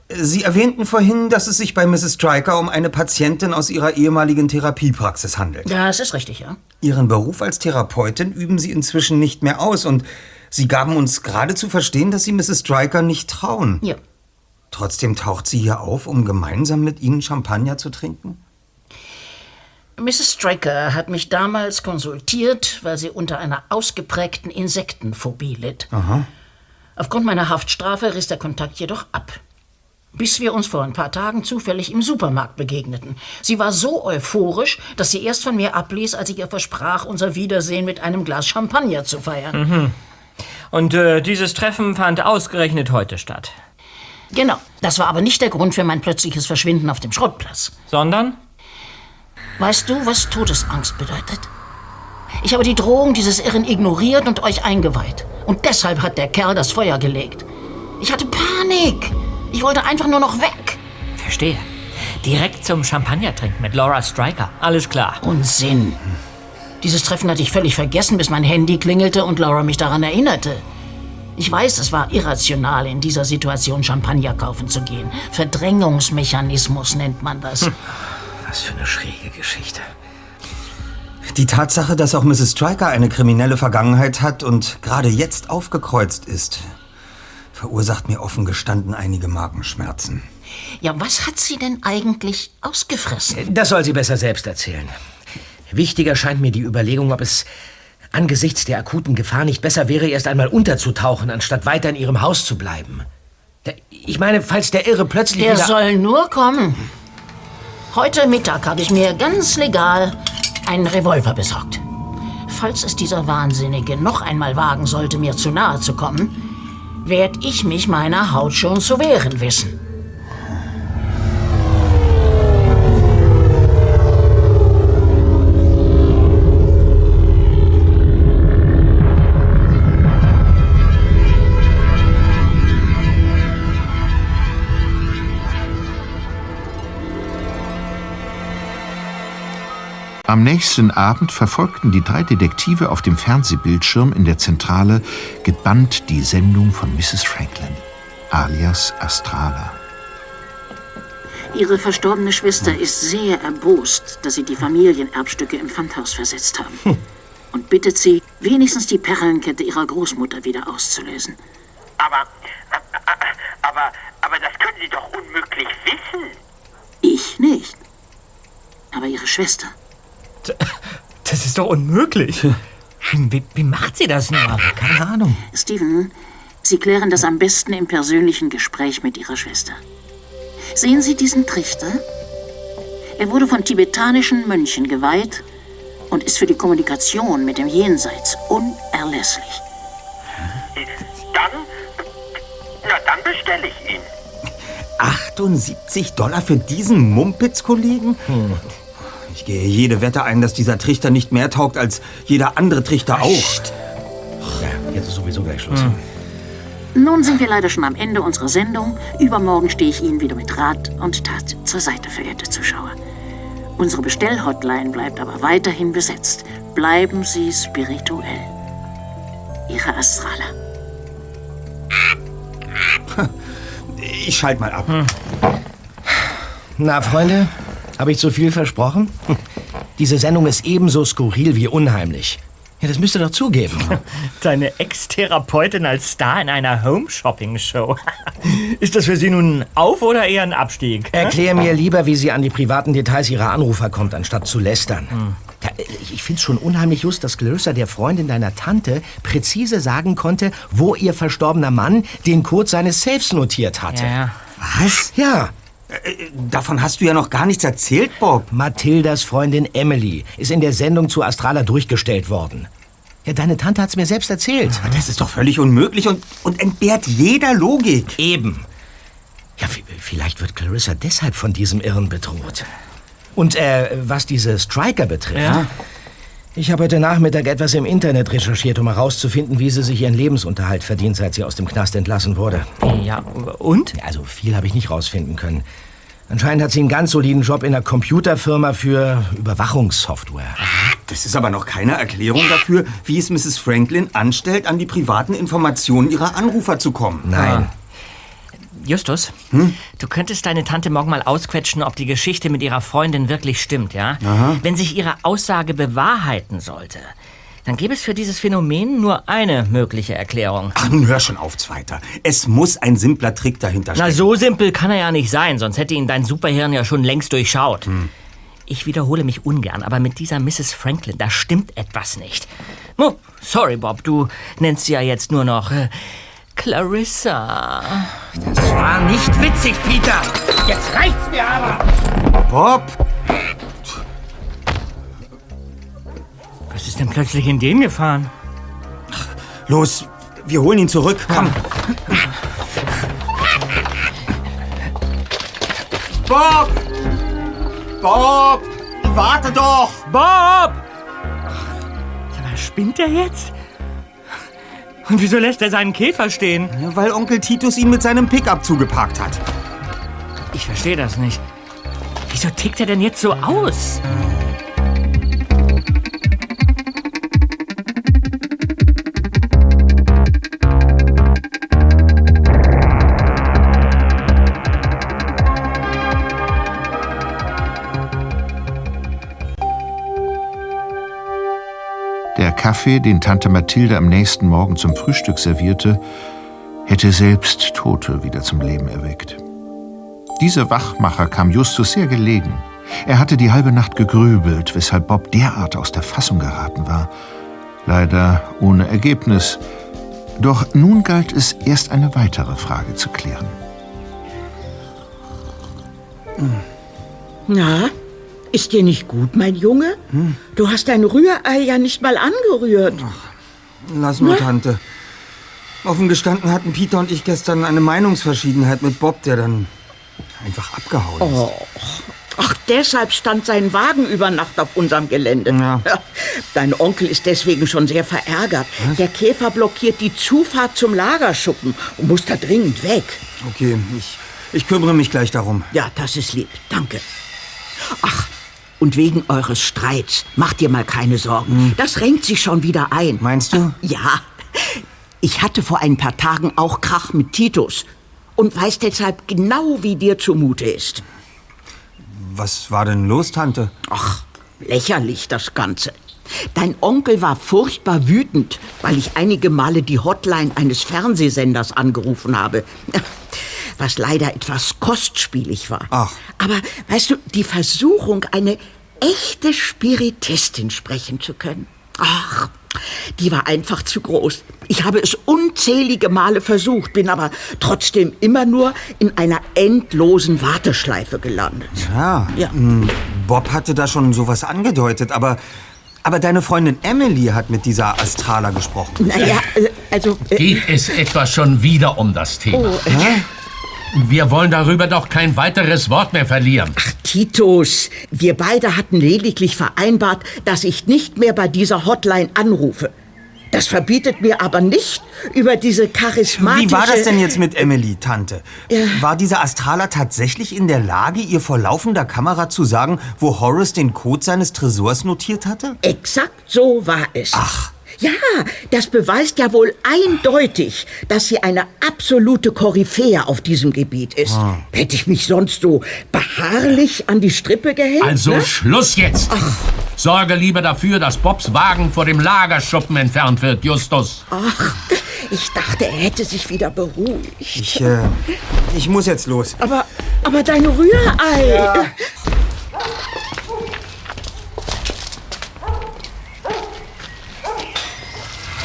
Sie erwähnten vorhin, dass es sich bei Mrs. Stryker um eine Patientin aus ihrer ehemaligen Therapiepraxis handelt. Ja, es ist richtig, ja. Ihren Beruf als Therapeutin üben Sie inzwischen nicht mehr aus und Sie gaben uns gerade zu verstehen, dass Sie Mrs. Stryker nicht trauen. Ja. Trotzdem taucht sie hier auf, um gemeinsam mit Ihnen Champagner zu trinken? Mrs. Straker hat mich damals konsultiert, weil sie unter einer ausgeprägten Insektenphobie litt. Aha. Aufgrund meiner Haftstrafe riss der Kontakt jedoch ab. Bis wir uns vor ein paar Tagen zufällig im Supermarkt begegneten. Sie war so euphorisch, dass sie erst von mir abließ, als ich ihr versprach, unser Wiedersehen mit einem Glas Champagner zu feiern. Mhm. Und äh, dieses Treffen fand ausgerechnet heute statt. Genau. Das war aber nicht der Grund für mein plötzliches Verschwinden auf dem Schrottplatz. Sondern? Weißt du, was Todesangst bedeutet? Ich habe die Drohung dieses Irren ignoriert und euch eingeweiht. Und deshalb hat der Kerl das Feuer gelegt. Ich hatte Panik. Ich wollte einfach nur noch weg. Verstehe. Direkt zum Champagner trinken mit Laura Stryker. Alles klar. Unsinn. Dieses Treffen hatte ich völlig vergessen, bis mein Handy klingelte und Laura mich daran erinnerte. Ich weiß, es war irrational, in dieser Situation Champagner kaufen zu gehen. Verdrängungsmechanismus nennt man das. Was für eine schräge Geschichte. Die Tatsache, dass auch Mrs. Stryker eine kriminelle Vergangenheit hat und gerade jetzt aufgekreuzt ist, verursacht mir offen gestanden einige Magenschmerzen. Ja, was hat sie denn eigentlich ausgefressen? Das soll sie besser selbst erzählen. Wichtiger scheint mir die Überlegung, ob es angesichts der akuten Gefahr nicht besser wäre, erst einmal unterzutauchen, anstatt weiter in ihrem Haus zu bleiben. Ich meine, falls der Irre plötzlich Der wieder... soll nur kommen. Heute Mittag habe ich mir ganz legal einen Revolver besorgt. falls es dieser Wahnsinnige noch einmal wagen sollte, mir zu nahe zu kommen, werd ich mich meiner Haut schon zu wehren wissen. Am nächsten Abend verfolgten die drei Detektive auf dem Fernsehbildschirm in der Zentrale gebannt die Sendung von Mrs. Franklin, alias Astrala. Ihre verstorbene Schwester ist sehr erbost, dass Sie die Familienerbstücke im Pfandhaus versetzt haben. Und bittet Sie, wenigstens die Perlenkette Ihrer Großmutter wieder auszulösen. Aber, aber, aber das können Sie doch unmöglich wissen. Ich nicht. Aber Ihre Schwester. Das ist doch unmöglich. Wie, wie macht sie das nur? Keine Ahnung. Stephen, Sie klären das am besten im persönlichen Gespräch mit Ihrer Schwester. Sehen Sie diesen Trichter? Er wurde von tibetanischen Mönchen geweiht und ist für die Kommunikation mit dem Jenseits unerlässlich. Dann, na dann bestelle ich ihn. 78 Dollar für diesen Mumpitz-Kollegen? Ich gehe jede Wette ein, dass dieser Trichter nicht mehr taugt als jeder andere Trichter auch. Ja, jetzt ist sowieso gleich Schluss. Nun sind wir leider schon am Ende unserer Sendung. Übermorgen stehe ich Ihnen wieder mit Rat und Tat zur Seite, verehrte Zuschauer. Unsere Bestellhotline bleibt aber weiterhin besetzt. Bleiben Sie spirituell. Ihre Astrala. Ich schalte mal ab. Na, Freunde, habe ich zu viel versprochen? Diese Sendung ist ebenso skurril wie unheimlich. Ja, das müsst ihr doch zugeben. Deine Ex-Therapeutin als Star in einer Home-Shopping-Show. Ist das für Sie nun ein Auf- oder eher ein Abstieg? Erklär mir lieber, wie sie an die privaten Details ihrer Anrufer kommt, anstatt zu lästern. Hm. Ja, ich finde es schon unheimlich just, dass Clarissa der Freundin deiner Tante präzise sagen konnte, wo ihr verstorbener Mann den Code seines Safes notiert hatte. Ja. Was? Ja. Davon hast du ja noch gar nichts erzählt, Bob. Mathildas Freundin Emily ist in der Sendung zu Astrala durchgestellt worden. Ja, deine Tante hat's mir selbst erzählt. Das ist doch völlig unmöglich und, und entbehrt jeder Logik. Eben. Ja, vielleicht wird Clarissa deshalb von diesem Irren bedroht. Und äh, was diese Striker betrifft. Ja? Ich habe heute Nachmittag etwas im Internet recherchiert, um herauszufinden, wie sie sich ihren Lebensunterhalt verdient, seit sie aus dem Knast entlassen wurde. Ja, und? Also viel habe ich nicht rausfinden können. Anscheinend hat sie einen ganz soliden Job in einer Computerfirma für Überwachungssoftware. Das ist aber noch keine Erklärung dafür, wie es Mrs. Franklin anstellt, an die privaten Informationen ihrer Anrufer zu kommen. Nein. Justus, du könntest deine Tante morgen mal ausquetschen, ob die Geschichte mit ihrer Freundin wirklich stimmt, ja? Aha. Wenn sich ihre Aussage bewahrheiten sollte, dann gäbe es für dieses Phänomen nur eine mögliche Erklärung. Ach, nun hör schon auf, Zweiter. Es muss ein simpler Trick dahinter Na, stecken. so simpel kann er ja nicht sein, sonst hätte ihn dein Superhirn ja schon längst durchschaut. Ich wiederhole mich ungern, aber mit dieser Mrs. Franklin, da stimmt etwas nicht. Oh, sorry, Bob, du nennst sie ja jetzt nur noch äh, Clarissa. Das war nicht witzig, Peter. Jetzt reicht's mir aber. Bob! Was ist denn plötzlich in den gefahren? Los, wir holen ihn zurück. Komm. Bob! Bob! Warte doch! Bob! Mal, spinnt er jetzt? Und wieso lässt er seinen Käfer stehen? Weil Onkel Titus ihn mit seinem Pickup zugeparkt hat. Ich verstehe das nicht. Wieso tickt er denn jetzt so aus? Kaffee, den Tante Mathilde am nächsten Morgen zum Frühstück servierte, hätte selbst Tote wieder zum Leben erweckt. Dieser Wachmacher kam Justus sehr gelegen. Er hatte die halbe Nacht gegrübelt, weshalb Bob derart aus der Fassung geraten war. Leider ohne Ergebnis. Doch nun galt es, erst eine weitere Frage zu klären. Na, Ist dir nicht gut, mein Junge? Du hast dein Rührei ja nicht mal angerührt. Lass nur, Na? Tante. Offen gestanden hatten Peter und ich gestern eine Meinungsverschiedenheit mit Bob, der dann einfach abgehauen ist. Oh. Ach, deshalb stand sein Wagen über Nacht auf unserem Gelände. Ja. Dein Onkel ist deswegen schon sehr verärgert. Der Käfer blockiert die Zufahrt zum Lagerschuppen und muss da dringend weg. Okay, ich, ich kümmere mich gleich darum. Ja, das ist lieb. Danke. Ach, und wegen eures Streits, macht dir mal keine Sorgen. Das renkt sich schon wieder ein. Meinst du? Ja. Ich hatte vor ein paar Tagen auch Krach mit Titus und weiß deshalb genau, wie dir zumute ist. Was war denn los, Tante? Ach, lächerlich das Ganze. Dein Onkel war furchtbar wütend, weil ich einige Male die Hotline eines Fernsehsenders angerufen habe. Was leider etwas kostspielig war. Ach. Aber weißt du, die Versuchung, eine echte Spiritistin sprechen zu können. Ach, die war einfach zu groß. Ich habe es unzählige Male versucht, bin aber trotzdem immer nur in einer endlosen Warteschleife gelandet. Ja, m, Bob hatte da schon sowas angedeutet, aber, aber deine Freundin Emily hat mit dieser Astrala gesprochen. Naja, äh, also... äh, Geht es etwa schon wieder um das Thema? Oh, äh, Wir wollen darüber doch kein weiteres Wort mehr verlieren. Titus, wir beide hatten lediglich vereinbart, dass ich nicht mehr bei dieser Hotline anrufe. Das verbietet mir aber nicht, über diese charismatische... Wie war das denn jetzt mit Emily, Tante? Ja. War dieser Astraler tatsächlich in der Lage, ihr vor laufender Kamera zu sagen, wo Horace den Code seines Tresors notiert hatte? Exakt so war es. Ach. Ja, das beweist ja wohl eindeutig, dass sie eine absolute Koryphäe auf diesem Gebiet ist. Ah. Hätte ich mich sonst so beharrlich an die Strippe gehängt? Also ne? Schluss jetzt! Sorge lieber dafür, dass Bobs Wagen vor dem Lagerschuppen entfernt wird, Justus. Ach, ich dachte, er hätte sich wieder beruhigt. Ich, äh, ich muss jetzt los. Aber, aber dein Rührei...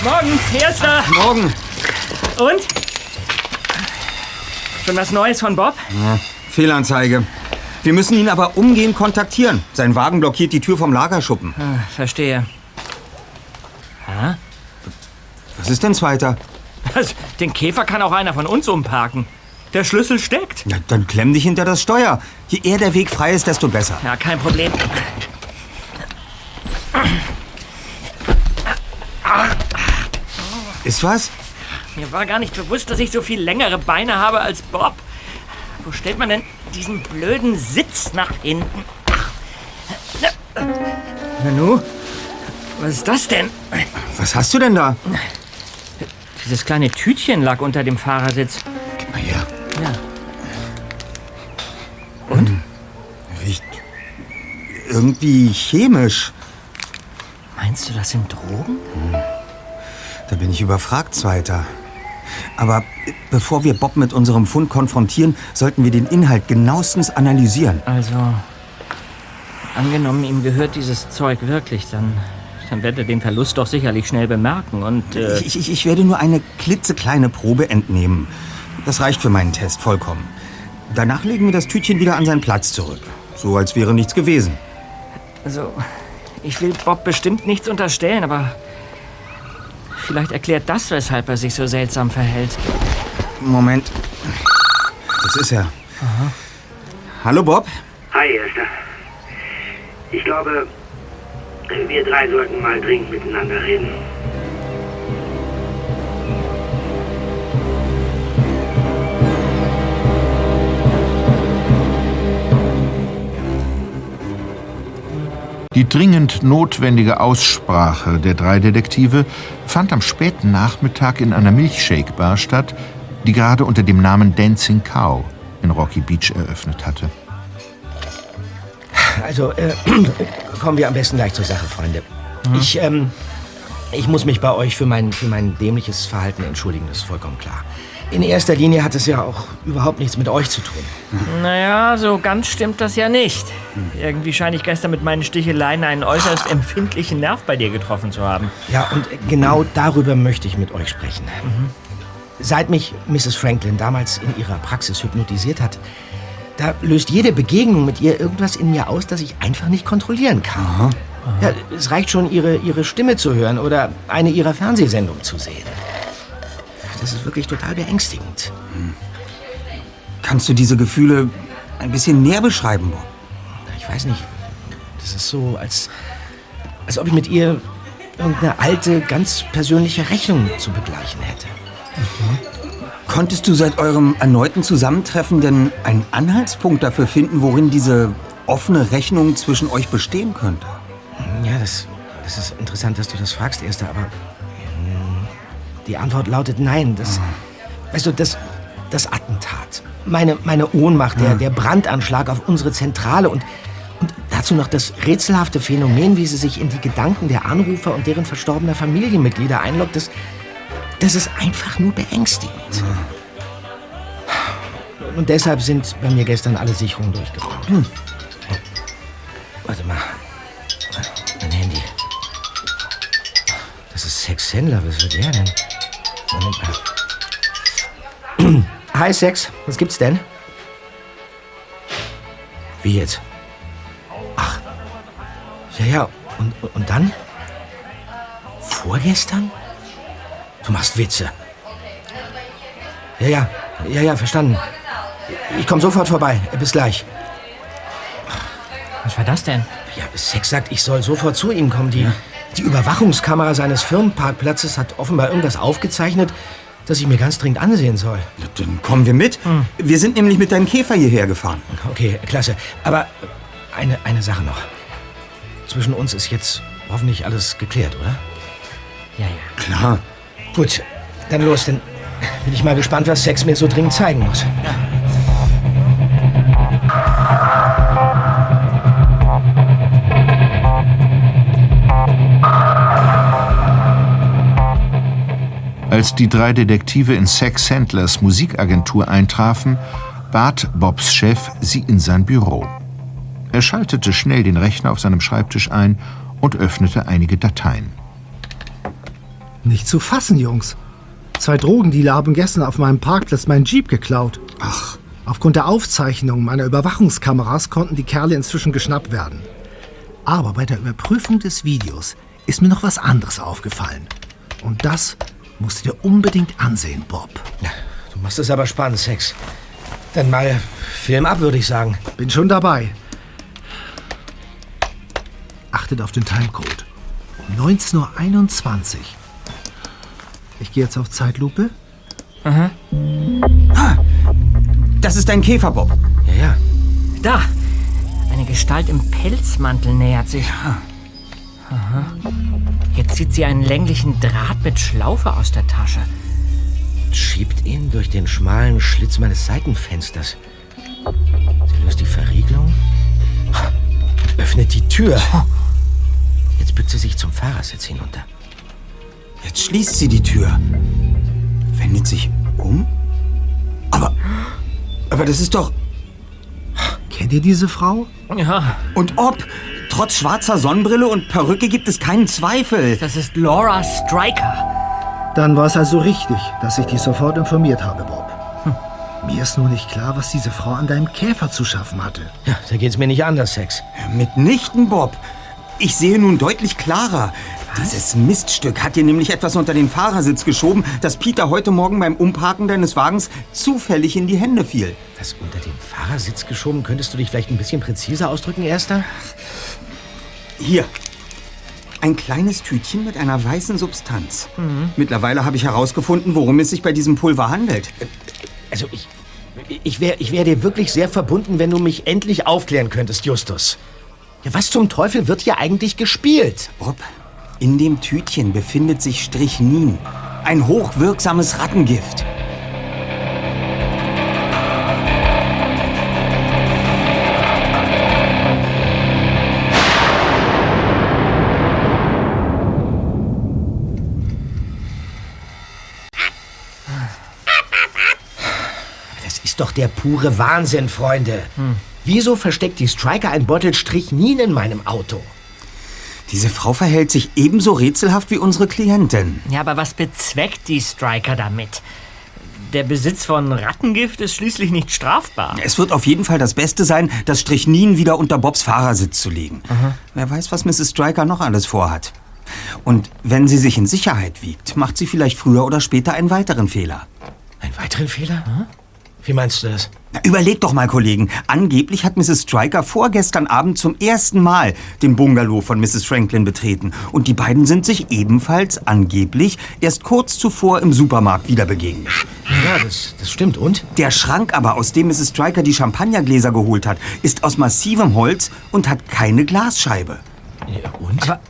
Morgen, Erster. Morgen. Und? Schon was Neues von Bob? Ja, Fehlanzeige. Wir müssen ihn aber umgehend kontaktieren. Sein Wagen blockiert die Tür vom Lagerschuppen. Ah, verstehe. Hä? Was ist denn zweiter? Was? Den Käfer kann auch einer von uns umparken. Der Schlüssel steckt. Ja, dann klemm dich hinter das Steuer. Je eher der Weg frei ist, desto besser. Ja, kein Problem. Ist was? Mir war gar nicht bewusst, dass ich so viel längere Beine habe als Bob. Wo stellt man denn diesen blöden Sitz nach hinten? Nanu? Was ist das denn? Was hast du denn da? Dieses kleine Tütchen lag unter dem Fahrersitz. Gib mal her. Ja. Und? Riecht irgendwie chemisch. Meinst du, das sind Drogen? Da bin ich überfragt, Zweiter. Aber bevor wir Bob mit unserem Fund konfrontieren, sollten wir den Inhalt genauestens analysieren. Also, angenommen, ihm gehört dieses Zeug wirklich, dann, dann wird er den Verlust doch sicherlich schnell bemerken und... Äh, Ich, ich, ich werde nur eine klitzekleine Probe entnehmen. Das reicht für meinen Test vollkommen. Danach legen wir das Tütchen wieder an seinen Platz zurück. So als wäre nichts gewesen. Also, ich will Bob bestimmt nichts unterstellen, aber vielleicht erklärt das, weshalb er sich so seltsam verhält. Moment. Das ist er. Hallo, Bob. Hi, Esther. Ich glaube, wir drei sollten mal dringend miteinander reden. Die dringend notwendige Aussprache der drei Detektive fand am späten Nachmittag in einer Milchshake-Bar statt, die gerade unter dem Namen Dancing Cow in Rocky Beach eröffnet hatte. Also, äh, kommen wir am besten gleich zur Sache, Freunde. Ich, ähm, ich muss mich bei euch für mein, für mein dämliches Verhalten entschuldigen, das ist vollkommen klar. In erster Linie hat es ja auch überhaupt nichts mit euch zu tun. Naja, so ganz stimmt das ja nicht. Irgendwie scheine ich gestern mit meinen Sticheleien einen äußerst empfindlichen Nerv bei dir getroffen zu haben. Ja, und genau darüber möchte ich mit euch sprechen. Seit mich Mrs. Franklin damals in ihrer Praxis hypnotisiert hat, da löst jede Begegnung mit ihr irgendwas in mir aus, das ich einfach nicht kontrollieren kann. Ja, es reicht schon, ihre, ihre Stimme zu hören oder eine ihrer Fernsehsendungen zu sehen. Das ist wirklich total beängstigend. Kannst du diese Gefühle ein bisschen näher beschreiben, Bob? Ich weiß nicht. Das ist so, als, als ob ich mit ihr irgendeine alte, ganz persönliche Rechnung zu begleichen hätte. Konntest du seit eurem erneuten Zusammentreffen denn einen Anhaltspunkt dafür finden, worin diese offene Rechnung zwischen euch bestehen könnte? Ja, das, das ist interessant, dass du das fragst, Erster, aber die Antwort lautet nein. Das, Weißt du, das, das Attentat, meine, meine Ohnmacht, der, Ja. der Brandanschlag auf unsere Zentrale und, und dazu noch das rätselhafte Phänomen, wie sie sich in die Gedanken der Anrufer und deren verstorbener Familienmitglieder einloggt, das, das ist einfach nur beängstigend. Und deshalb sind bei mir gestern alle Sicherungen durchgebrannt. Hm. Warte mal. Mein Handy. Das ist Sex Händler. Was wird der denn? Moment mal. Hi Sex, was gibt's denn? Wie jetzt? Ach. Ja, ja. Und, und dann? Vorgestern? Du machst Witze. Ja, ja. Ja, ja, verstanden. Ich komme sofort vorbei. Bis gleich. Was war das denn? Ja, Sex sagt, ich soll sofort zu ihm kommen. Die, die Überwachungskamera seines Firmenparkplatzes hat offenbar irgendwas aufgezeichnet, das ich mir ganz dringend ansehen soll. Dann kommen wir mit. Wir sind nämlich mit deinem Käfer hierher gefahren. Okay, klasse. Aber eine, eine Sache noch. Zwischen uns ist jetzt hoffentlich alles geklärt, oder? Ja, ja. Klar. Gut, dann los, dann bin ich mal gespannt, was Sex mir so dringend zeigen muss. Als die drei Detektive in Sex Sandlers Musikagentur eintrafen, bat Bobs Chef sie in sein Büro. Er schaltete schnell den Rechner auf seinem Schreibtisch ein und öffnete einige Dateien. Nicht zu fassen, Jungs. Zwei Drogendealer haben gestern auf meinem Parkplatz meinen Jeep geklaut. Ach. Aufgrund der Aufzeichnungen meiner Überwachungskameras konnten die Kerle inzwischen geschnappt werden. Aber bei der Überprüfung des Videos ist mir noch was anderes aufgefallen. Und das musst du dir unbedingt ansehen, Bob. Du machst es aber spannend, Sex. Dann mal Film ab, würde ich sagen. Bin schon dabei. Achtet auf den Timecode. Um 19.21 Uhr. Ich gehe jetzt auf Zeitlupe. Aha. Das ist dein Käfer, Bob. Ja, ja. Da. Eine Gestalt im Pelzmantel nähert sich. Aha. Jetzt zieht sie einen länglichen Draht mit Schlaufe aus der Tasche. Schiebt ihn durch den schmalen Schlitz meines Seitenfensters. Sie löst die Verriegelung und öffnet die Tür. Jetzt bückt sie sich zum Fahrersitz hinunter. Jetzt schließt sie die Tür. Wendet sich um. Aber. Aber das ist doch. Kennt ihr diese Frau? Ja. Und ob? Trotz schwarzer Sonnenbrille und Perücke gibt es keinen Zweifel. Das ist Laura Stryker. Dann war es also richtig, dass ich dich sofort informiert habe, Bob. Mir ist nur nicht klar, was diese Frau an deinem Käfer zu schaffen hatte. Ja, da geht's mir nicht anders, Sex. Mitnichten, Bob. Ich sehe nun deutlich klarer. Dieses Miststück hat dir nämlich etwas unter den Fahrersitz geschoben, das Peter heute Morgen beim Umparken deines Wagens zufällig in die Hände fiel. Was unter den Fahrersitz geschoben? Könntest du dich vielleicht ein bisschen präziser ausdrücken, Erster? Hier. Ein kleines Tütchen mit einer weißen Substanz. Mhm. Mittlerweile habe ich herausgefunden, worum es sich bei diesem Pulver handelt. Also ich, ich wäre ich wär dir wirklich sehr verbunden, wenn du mich endlich aufklären könntest, Justus. Ja, was zum Teufel wird hier eigentlich gespielt? Bob, in dem Tütchen befindet sich Strychnin. Ein hochwirksames Rattengift. Ist doch der pure Wahnsinn, Freunde. Hm. Wieso versteckt die Striker ein Bottle Strychnin in meinem Auto? Diese Frau verhält sich ebenso rätselhaft wie unsere Klientin. Ja, aber was bezweckt die Striker damit? der Besitz von Rattengift ist schließlich nicht strafbar. Es wird auf jeden Fall das Beste sein, das Strichnin wieder unter Bobs Fahrersitz zu legen. Wer weiß, was Mrs. Stryker noch alles vorhat. Und wenn sie sich in Sicherheit wiegt, macht sie vielleicht früher oder später einen weiteren Fehler. Einen weiteren Fehler? Hm? Wie meinst du das? Na, überleg doch mal, Kollegen. Angeblich hat Mrs. Stryker vorgestern Abend zum ersten Mal den Bungalow von Mrs. Franklin betreten. Und die beiden sind sich ebenfalls angeblich erst kurz zuvor im Supermarkt wieder begegnet. Ja, das, das stimmt. Und? Der Schrank aber, aus dem Mrs. Stryker die Champagnergläser geholt hat, ist aus massivem Holz und hat keine Glasscheibe. Ja, und? Aber,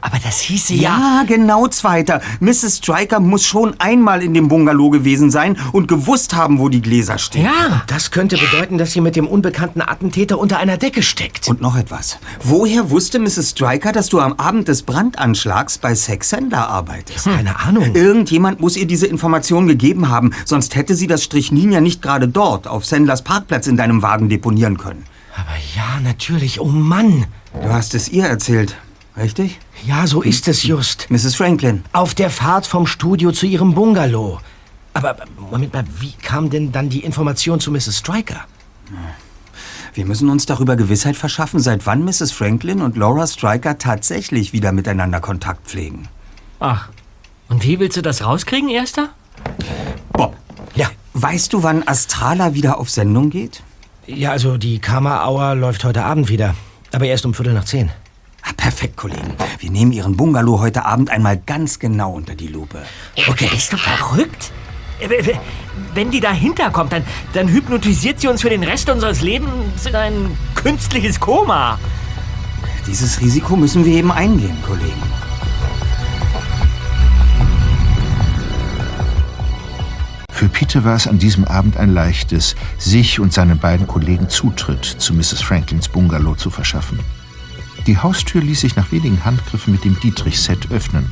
aber das hieße Ja, genau, Zweiter. Mrs. Stryker muss schon einmal in dem Bungalow gewesen sein und gewusst haben, wo die Gläser stehen. Ja. Das könnte bedeuten, dass sie mit dem unbekannten Attentäter unter einer Decke steckt. Und noch etwas. Woher wusste Mrs. Stryker, dass du am Abend des Brandanschlags bei Sex Sender arbeitest? Keine Ahnung. Irgendjemand muss ihr diese Information gegeben haben, sonst hätte sie das Strichnin ja nicht gerade dort, auf Sendlers Parkplatz in deinem Wagen deponieren können. Aber ja, natürlich. Oh Mann. Du hast es ihr erzählt, richtig? Ja, so ist es just. Mrs. Franklin. Auf der Fahrt vom Studio zu ihrem Bungalow. Aber Moment mal, wie kam denn dann die Information zu Mrs. Stryker? Wir müssen uns darüber Gewissheit verschaffen, seit wann Mrs. Franklin und Laura Stryker tatsächlich wieder miteinander Kontakt pflegen. Ach, und wie willst du das rauskriegen, Erster? Bob. Ja. Weißt du, wann Astrala wieder auf Sendung geht? Ja, also die Karma Hour läuft heute Abend wieder. Aber erst um Viertel nach zehn. Ah, perfekt, Kollegen. Wir nehmen Ihren Bungalow heute Abend einmal ganz genau unter die Lupe. Okay. Bist du verrückt? Äh, w- Wenn die dahinter kommt, dann, dann hypnotisiert sie uns für den Rest unseres Lebens in ein künstliches Koma. Dieses Risiko müssen wir eben eingehen, Kollegen. Für Peter war es an diesem Abend ein leichtes, sich und seinen beiden Kollegen Zutritt zu Mrs. Franklins Bungalow zu verschaffen. Die Haustür ließ sich nach wenigen Handgriffen mit dem Dietrich-Set öffnen.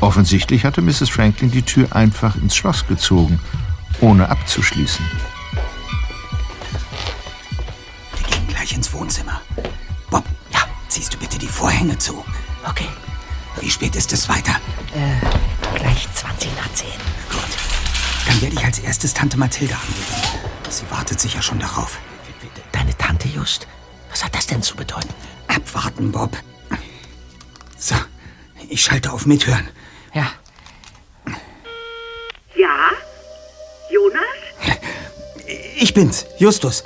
Offensichtlich hatte Mrs. Franklin die Tür einfach ins Schloss gezogen, ohne abzuschließen. Wir gehen gleich ins Wohnzimmer. Bob, ja, ziehst du bitte die Vorhänge zu. Okay. Wie spät ist es weiter? Äh, gleich 20 nach 10. Gut. Dann werde ich als erstes Tante Mathilda anrufen. Sie wartet sicher schon darauf. Deine Tante just? Was hat das denn zu bedeuten? Abwarten, Bob. So, ich schalte auf Mithören. Ja. Ja? Jonas? Ich bin's, Justus.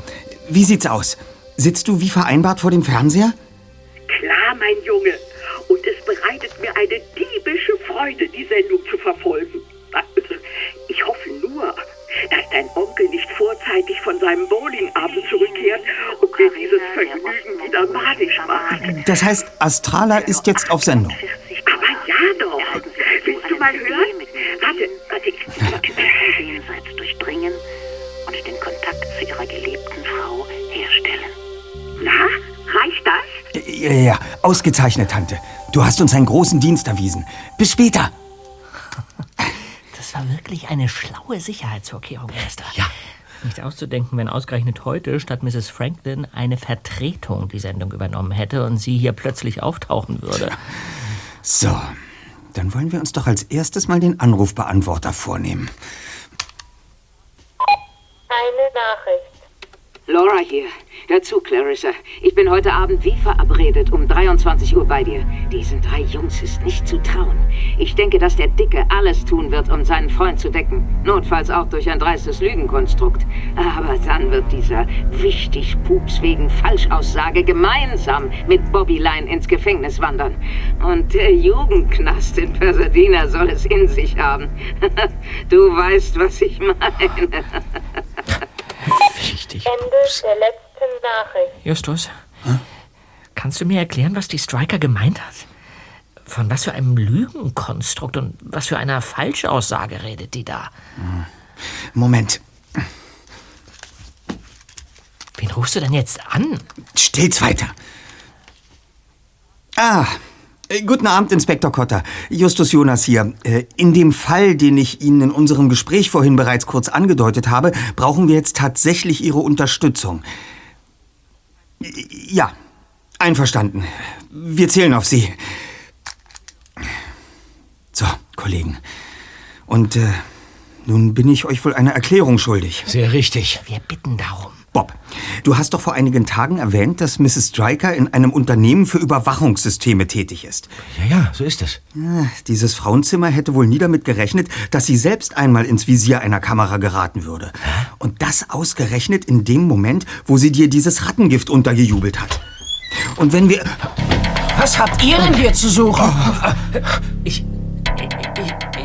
Wie sieht's aus? Sitzt du wie vereinbart vor dem Fernseher? Klar, mein Junge. Und es bereitet mir eine diebische Freude, die Sendung zu verfolgen. Dein Onkel nicht vorzeitig von seinem Bowlingabend zurückkehrt und mir dieses Vergnügen wieder madig macht. Das heißt, Astrala ist jetzt auf Sendung. Aber ja doch. Willst du mal hören? Warte, warte. Jenseits durchdringen und den Kontakt zu ihrer geliebten Frau herstellen. Na, reicht das? Ja, ja, ja, ausgezeichnet, Tante. Du hast uns einen großen Dienst erwiesen. Bis später. Das war wirklich eine schlaue Sicherheitsvorkehrung, Erster. Ja. Nicht auszudenken, wenn ausgerechnet heute statt Mrs. Franklin eine Vertretung die Sendung übernommen hätte und sie hier plötzlich auftauchen würde. So, dann wollen wir uns doch als erstes mal den Anrufbeantworter vornehmen. Eine Nachricht. Laura hier. Hör zu, Clarissa. Ich bin heute Abend wie verabredet um 23 Uhr bei dir. Diesen drei Jungs ist nicht zu trauen. Ich denke, dass der Dicke alles tun wird, um seinen Freund zu decken. Notfalls auch durch ein dreistes Lügenkonstrukt. Aber dann wird dieser wichtig Pups wegen Falschaussage gemeinsam mit Bobby Line ins Gefängnis wandern. Und der Jugendknast in Pasadena soll es in sich haben. du weißt, was ich meine. Wichtig. Ende der letzten Nachricht. Justus, kannst du mir erklären, was die Striker gemeint hat? Von was für einem Lügenkonstrukt und was für einer Falschaussage redet die da? Moment. Wen rufst du denn jetzt an? Still's weiter. Ah, guten Abend, Inspektor Kotter. Justus Jonas hier. Äh, In dem Fall, den ich Ihnen in unserem Gespräch vorhin bereits kurz angedeutet habe, brauchen wir jetzt tatsächlich Ihre Unterstützung. Ja, einverstanden. Wir zählen auf Sie. So, Kollegen. Und äh, Nun bin ich euch wohl eine Erklärung schuldig. Sehr richtig. Wir bitten darum. Bob, du hast doch vor einigen Tagen erwähnt, dass Mrs. Stryker in einem Unternehmen für Überwachungssysteme tätig ist. Ja, ja, so ist es. Ja, dieses Frauenzimmer hätte wohl nie damit gerechnet, dass sie selbst einmal ins Visier einer Kamera geraten würde. Und das ausgerechnet in dem Moment, wo sie dir dieses Rattengift untergejubelt hat. Und wenn wir... Was habt ihr denn hier zu suchen? Ich,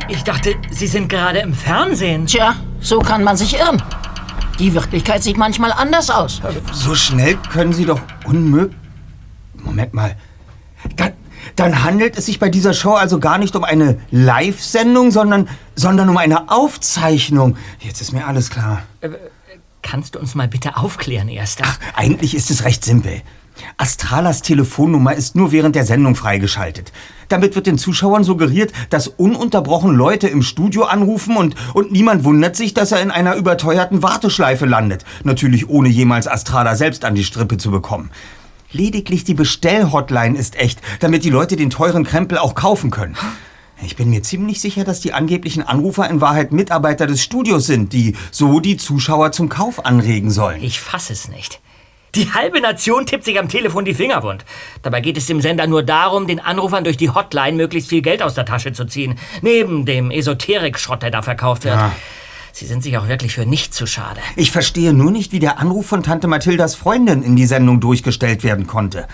ich dachte, Sie sind gerade im Fernsehen. Tja, so kann man sich irren. Die Wirklichkeit sieht manchmal anders aus. So schnell können Sie doch unmöglich... Moment mal. Dann, dann handelt es sich bei dieser Show also gar nicht um eine Live-Sendung, sondern, sondern um eine Aufzeichnung. Jetzt ist mir alles klar. Äh, Kannst du uns mal bitte aufklären, Erster? Ach, eigentlich ist es recht simpel. Astralas Telefonnummer ist nur während der Sendung freigeschaltet. Damit wird den Zuschauern suggeriert, dass ununterbrochen Leute im Studio anrufen und, und niemand wundert sich, dass er in einer überteuerten Warteschleife landet. Natürlich ohne jemals Astrala selbst an die Strippe zu bekommen. Lediglich die Bestellhotline ist echt, damit die Leute den teuren Krempel auch kaufen können. Ich bin mir ziemlich sicher, dass die angeblichen Anrufer in Wahrheit Mitarbeiter des Studios sind, die so die Zuschauer zum Kauf anregen sollen. Ich fass es nicht. Die halbe Nation tippt sich am Telefon die Finger wund. Dabei geht es dem Sender nur darum, den Anrufern durch die Hotline möglichst viel Geld aus der Tasche zu ziehen. Neben dem Esoterik-Schrott, der da verkauft wird. Ja. Sie sind sich auch wirklich für nichts zu schade. Ich verstehe nur nicht, wie der Anruf von Tante Mathildas Freundin in die Sendung durchgestellt werden konnte.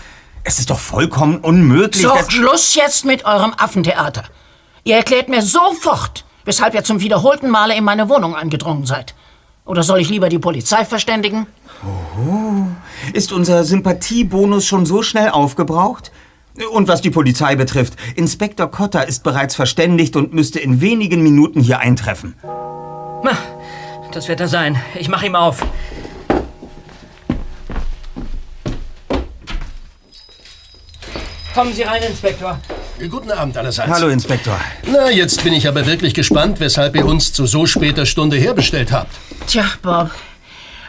Es ist doch vollkommen unmöglich. So, dass- Schluss jetzt mit eurem Affentheater. Ihr erklärt mir sofort, weshalb ihr zum wiederholten Male in meine Wohnung eingedrungen seid. Oder soll ich lieber die Polizei verständigen? Oh, ist unser Sympathiebonus schon so schnell aufgebraucht? Und was die Polizei betrifft, Inspektor Cotter ist bereits verständigt und müsste in wenigen Minuten hier eintreffen. Na, das wird er sein. Ich mach ihm auf. Kommen Sie rein, Inspektor. Guten Abend allerseits. Hallo, Inspektor. Na, jetzt bin ich aber wirklich gespannt, weshalb ihr uns zu so später Stunde herbestellt habt. Tja, Bob.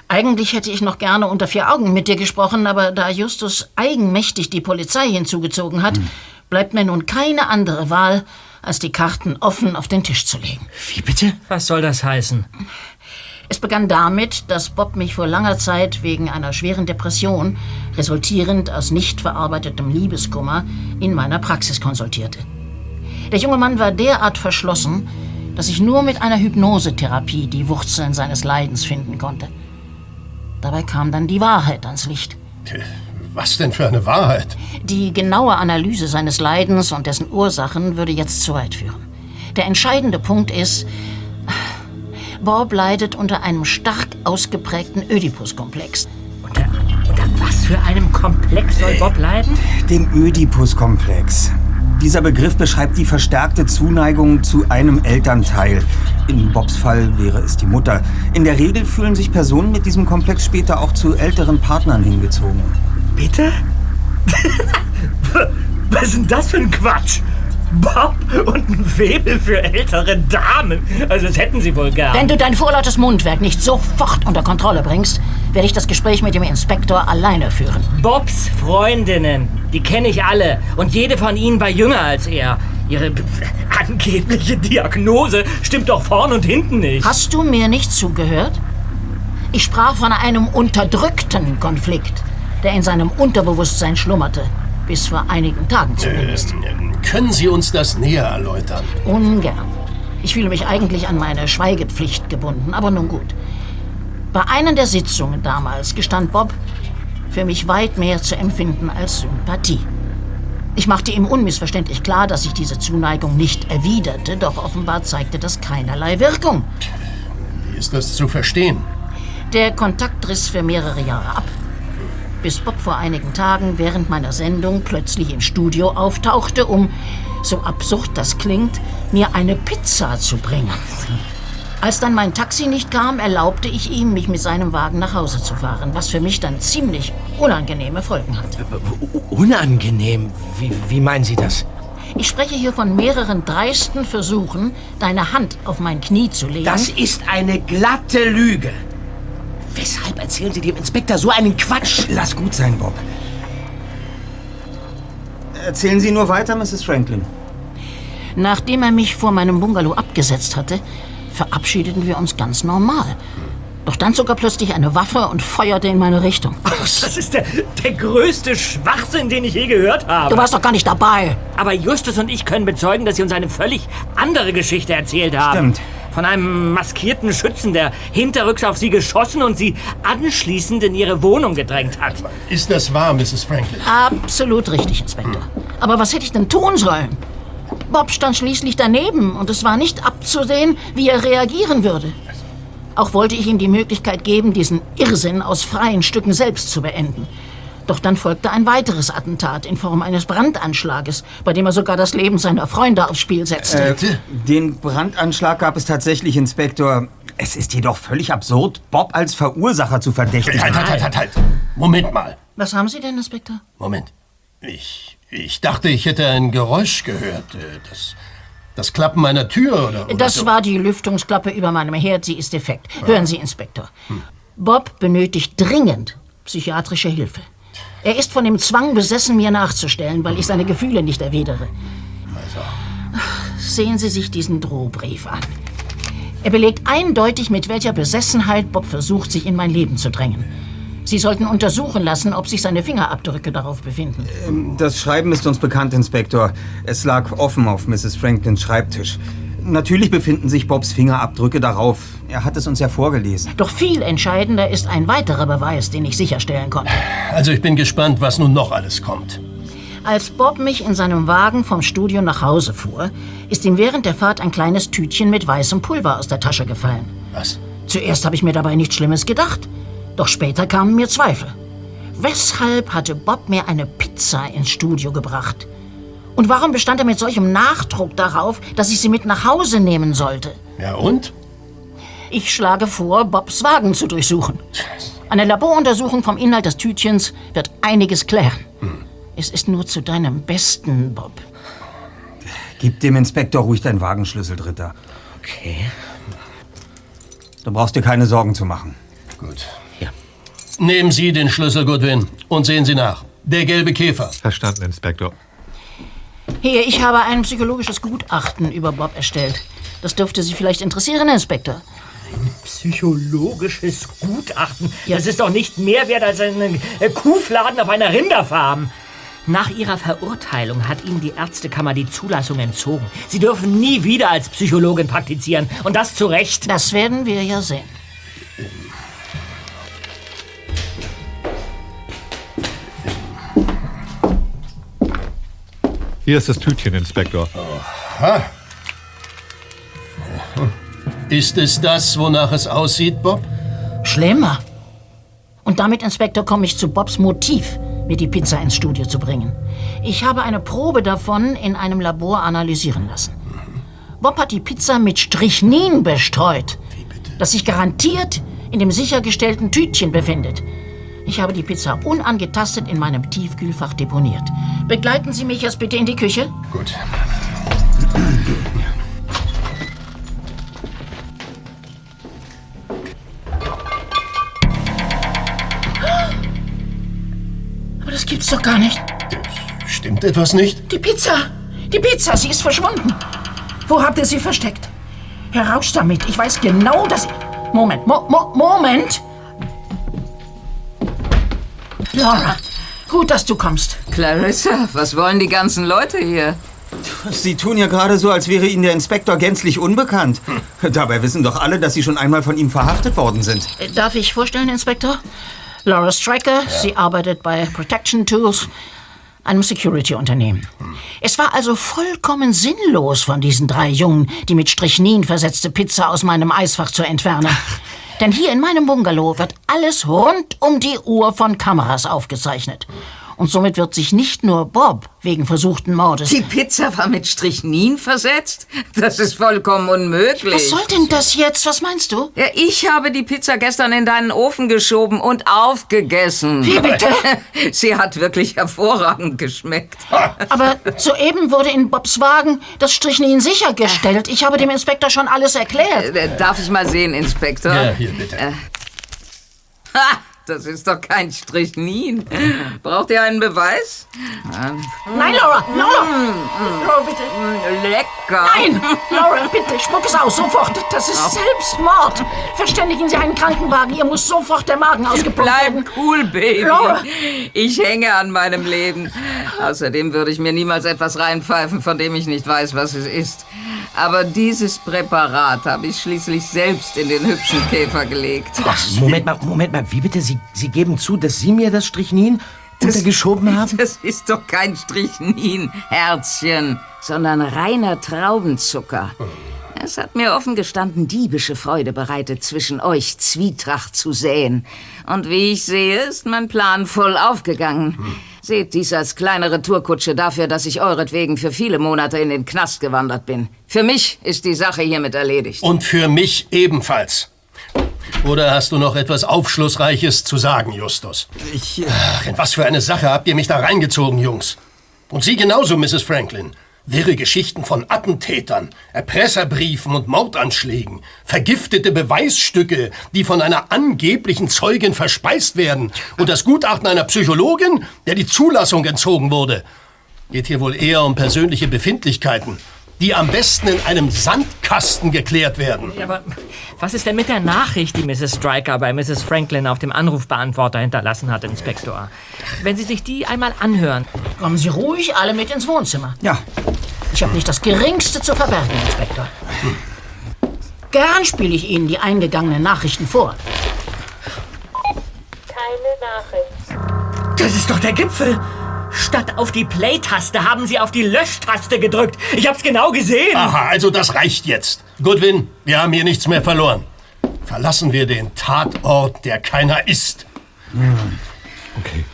Eigentlich hätte ich noch gerne unter vier Augen mit dir gesprochen, aber da Justus eigenmächtig die Polizei hinzugezogen hat, bleibt mir nun keine andere Wahl, als die Karten offen auf den Tisch zu legen. Wie bitte? Was soll das heißen? Es begann damit, dass Bob mich vor langer Zeit wegen einer schweren Depression, resultierend aus nicht verarbeitetem Liebeskummer, in meiner Praxis konsultierte. Der junge Mann war derart verschlossen, dass ich nur mit einer Hypnosetherapie die Wurzeln seines Leidens finden konnte. Dabei kam dann die Wahrheit ans Licht. Was denn für eine Wahrheit? Die genaue Analyse seines Leidens und dessen Ursachen würde jetzt zu weit führen. Der entscheidende Punkt ist, Bob leidet unter einem stark ausgeprägten Ödipus-Komplex. Unter was für einem Komplex soll Bob leiden? Dem Ödipus-Komplex. Dieser Begriff beschreibt die verstärkte Zuneigung zu einem Elternteil. In Bobs Fall wäre es die Mutter. In der Regel fühlen sich Personen mit diesem Komplex später auch zu älteren Partnern hingezogen. Bitte? Was ist denn das für ein Quatsch? Bob und ein Febel für ältere Damen. Also das hätten sie wohl gern. Wenn du dein vorlautes Mundwerk nicht sofort unter Kontrolle bringst, werde ich das Gespräch mit dem Inspektor alleine führen. Bobs Freundinnen, die kenne ich alle. Und jede von ihnen war jünger als er. Ihre angebliche Diagnose stimmt doch vorn und hinten nicht. Hast du mir nicht zugehört? Ich sprach von einem unterdrückten Konflikt, der in seinem Unterbewusstsein schlummerte. Bis vor einigen Tagen zumindest. Können Sie uns das näher erläutern? Ungern. Ich fühle mich eigentlich an meine Schweigepflicht gebunden, aber nun gut. Bei einer der Sitzungen damals gestand Bob, für mich weit mehr zu empfinden als Sympathie. Ich machte ihm unmissverständlich klar, dass ich diese Zuneigung nicht erwiderte, doch offenbar zeigte das keinerlei Wirkung. Wie ist das zu verstehen? Der Kontakt riss für mehrere Jahre ab, bis Bob vor einigen Tagen während meiner Sendung plötzlich im Studio auftauchte, um, so absurd das klingt, mir eine Pizza zu bringen. Als dann mein Taxi nicht kam, erlaubte ich ihm, mich mit seinem Wagen nach Hause zu fahren, was für mich dann ziemlich unangenehme Folgen hatte. Unangenehm? Wie, wie meinen Sie das? Ich spreche hier von mehreren dreisten Versuchen, deine Hand auf mein Knie zu legen. Das ist eine glatte Lüge. Weshalb erzählen Sie dem Inspektor so einen Quatsch? Lass gut sein, Bob. Erzählen Sie nur weiter, Mrs. Franklin. Nachdem er mich vor meinem Bungalow abgesetzt hatte, verabschiedeten wir uns ganz normal. Doch dann zog er plötzlich eine Waffe und feuerte in meine Richtung. Das ist der, der größte Schwachsinn, den ich je gehört habe. Du warst doch gar nicht dabei. Aber Justus und ich können bezeugen, dass Sie uns eine völlig andere Geschichte erzählt haben. Stimmt. Von einem maskierten Schützen, der hinterrücks auf Sie geschossen und Sie anschließend in Ihre Wohnung gedrängt hat. Ist das wahr, Mrs. Franklin? Absolut richtig, Inspektor. Aber was hätte ich denn tun sollen? Bob stand schließlich daneben und es war nicht abzusehen, wie er reagieren würde. Auch wollte ich ihm die Möglichkeit geben, diesen Irrsinn aus freien Stücken selbst zu beenden. Doch dann folgte ein weiteres Attentat in Form eines Brandanschlages, bei dem er sogar das Leben seiner Freunde aufs Spiel setzte. Äh, den Brandanschlag gab es tatsächlich, Inspektor. Es ist jedoch völlig absurd, Bob als Verursacher zu verdächtigen. Halt, halt, halt, halt, halt. Moment mal. Was haben Sie denn, Inspektor? Moment. Ich, ich dachte, ich hätte ein Geräusch gehört. Äh, Das, das Klappen meiner Tür oder, oder Das so. war die Lüftungsklappe über meinem Herd. Sie ist defekt. Hören Sie, Inspektor. Bob benötigt dringend psychiatrische Hilfe. Er ist von dem Zwang besessen, mir nachzustellen, weil ich seine Gefühle nicht erwidere. Sehen Sie sich diesen Drohbrief an. Er belegt eindeutig, mit welcher Besessenheit Bob versucht, sich in mein Leben zu drängen. Sie sollten untersuchen lassen, ob sich seine Fingerabdrücke darauf befinden. Ähm, Das Schreiben ist uns bekannt, Inspektor. Es lag offen auf Mrs. Franklins Schreibtisch. Natürlich befinden sich Bobs Fingerabdrücke darauf. Er hat es uns ja vorgelesen. Doch viel entscheidender ist ein weiterer Beweis, den ich sicherstellen konnte. Also ich bin gespannt, was nun noch alles kommt. Als Bob mich in seinem Wagen vom Studio nach Hause fuhr, ist ihm während der Fahrt ein kleines Tütchen mit weißem Pulver aus der Tasche gefallen. Was? Zuerst habe ich mir dabei nichts Schlimmes gedacht, doch später kamen mir Zweifel. Weshalb hatte Bob mir eine Pizza ins Studio gebracht? Und warum bestand er mit solchem Nachdruck darauf, dass ich sie mit nach Hause nehmen sollte? Ja und? Ich schlage vor, Bobs Wagen zu durchsuchen. Eine Laboruntersuchung vom Inhalt des Tütchens wird einiges klären. Es ist nur zu deinem Besten, Bob. Gib dem Inspektor ruhig deinen Wagenschlüssel, Dritter. Okay. Du brauchst dir keine Sorgen zu machen. Gut. Nehmen Sie den Schlüssel, Goodwin, und sehen Sie nach. Der gelbe Käfer. Verstanden, Inspektor. Hier, ich habe ein psychologisches Gutachten über Bob erstellt. Das dürfte Sie vielleicht interessieren, Inspektor. Psychologisches Gutachten. Das ist doch nicht mehr wert als ein äh, Kuhfladen auf einer Rinderfarm. Nach ihrer Verurteilung hat Ihnen die Ärztekammer die Zulassung entzogen. Sie dürfen nie wieder als Psychologin praktizieren. Und das zu Recht. Das werden wir ja sehen. Hier ist das Tütchen, Inspektor. Ha. Ist es das, wonach es aussieht, Bob? Schlimmer. Und damit, Inspektor, komme ich zu Bobs Motiv, mir die Pizza ins Studio zu bringen. Ich habe eine Probe davon in einem Labor analysieren lassen. Bob hat die Pizza mit Strychnin bestreut, das sich garantiert in dem sichergestellten Tütchen befindet. Ich habe die Pizza unangetastet in meinem Tiefkühlfach deponiert. Begleiten Sie mich jetzt bitte in die Küche. Gut. Aber das gibt's doch gar nicht. Stimmt etwas nicht? Die Pizza! Die Pizza, sie ist verschwunden. Wo habt ihr sie versteckt? Heraus damit. Ich weiß genau, dass... Moment, Mo Mo Moment! Laura, gut, dass du kommst. Clarissa, was wollen die ganzen Leute hier? Sie tun ja gerade so, als wäre Ihnen der Inspektor gänzlich unbekannt. Dabei wissen doch alle, dass Sie schon einmal von ihm verhaftet worden sind. Äh, Darf ich vorstellen, Inspektor? Laura Striker, sie arbeitet bei Protection Tools, einem Security-Unternehmen. Es war also vollkommen sinnlos von diesen drei Jungen, die mit Strychnin versetzte Pizza aus meinem Eisfach zu entfernen. Denn hier in meinem Bungalow wird alles rund um die Uhr von Kameras aufgezeichnet. Und somit wird sich nicht nur Bob wegen versuchten Mordes. Die Pizza war mit Strychnin versetzt? Das ist vollkommen unmöglich. Was soll denn das jetzt? Was meinst du? Ja, ich habe die Pizza gestern in deinen Ofen geschoben und aufgegessen. Wie bitte? Sie hat wirklich hervorragend geschmeckt. Aber soeben wurde in Bobs Wagen das Strychnin sichergestellt. Ich habe dem Inspektor schon alles erklärt. Äh, Darf ich mal sehen, Inspektor? Ja, hier bitte. Äh. Ha! Das ist doch kein Strychnin. Braucht ihr einen Beweis? Nein, Laura, Laura! Laura, bitte. Lecker. Nein! Laura, bitte, spuck es aus, sofort. Das ist Selbstmord. Verständigen Sie einen Krankenwagen. Ihr muss sofort der Magen ausgepumpt werden. Bleib cool, Baby. Laura! Ich hänge an meinem Leben. Außerdem würde ich mir niemals etwas reinpfeifen, von dem ich nicht weiß, was es ist. Aber dieses Präparat habe ich schließlich selbst in den hübschen Käfer gelegt. Moment mal, Moment mal. Wie bitte? Sie, Sie geben zu, dass Sie mir das Strychnin untergeschoben haben? Das ist doch kein Strychnin, Herzchen, sondern reiner Traubenzucker. Es hat mir offen gestanden diebische Freude bereitet, zwischen euch Zwietracht zu säen. Und wie ich sehe, ist mein Plan voll aufgegangen. Seht dies als kleine Retourkutsche dafür, dass ich euretwegen für viele Monate in den Knast gewandert bin. Für mich ist die Sache hiermit erledigt. Und für mich ebenfalls. Oder hast du noch etwas Aufschlussreiches zu sagen, Justus? Ich. Ach, in was für eine Sache habt ihr mich da reingezogen, Jungs? Und Sie genauso, Mrs. Franklin. Wirre Geschichten von Attentätern, Erpresserbriefen und Mordanschlägen, vergiftete Beweisstücke, die von einer angeblichen Zeugin verspeist werden und das Gutachten einer Psychologin, der die Zulassung entzogen wurde. Geht hier wohl eher um persönliche Befindlichkeiten, die am besten in einem Sandkasten geklärt werden. Ja, aber was ist denn mit der Nachricht, die Mrs. Stryker bei Mrs. Franklin auf dem Anrufbeantworter hinterlassen hat, Inspektor? Wenn Sie sich die einmal anhören. Kommen Sie ruhig alle mit ins Wohnzimmer. Ja. Ich habe nicht das Geringste zu verbergen, Inspektor. Gern spiele ich Ihnen die eingegangenen Nachrichten vor. Keine Nachricht. Das ist doch der Gipfel. Statt auf die Play-Taste haben Sie auf die Löschtaste gedrückt. Ich hab's genau gesehen. Aha, also das reicht jetzt. Goodwin, wir haben hier nichts mehr verloren. Verlassen wir den Tatort, der keiner ist. Okay.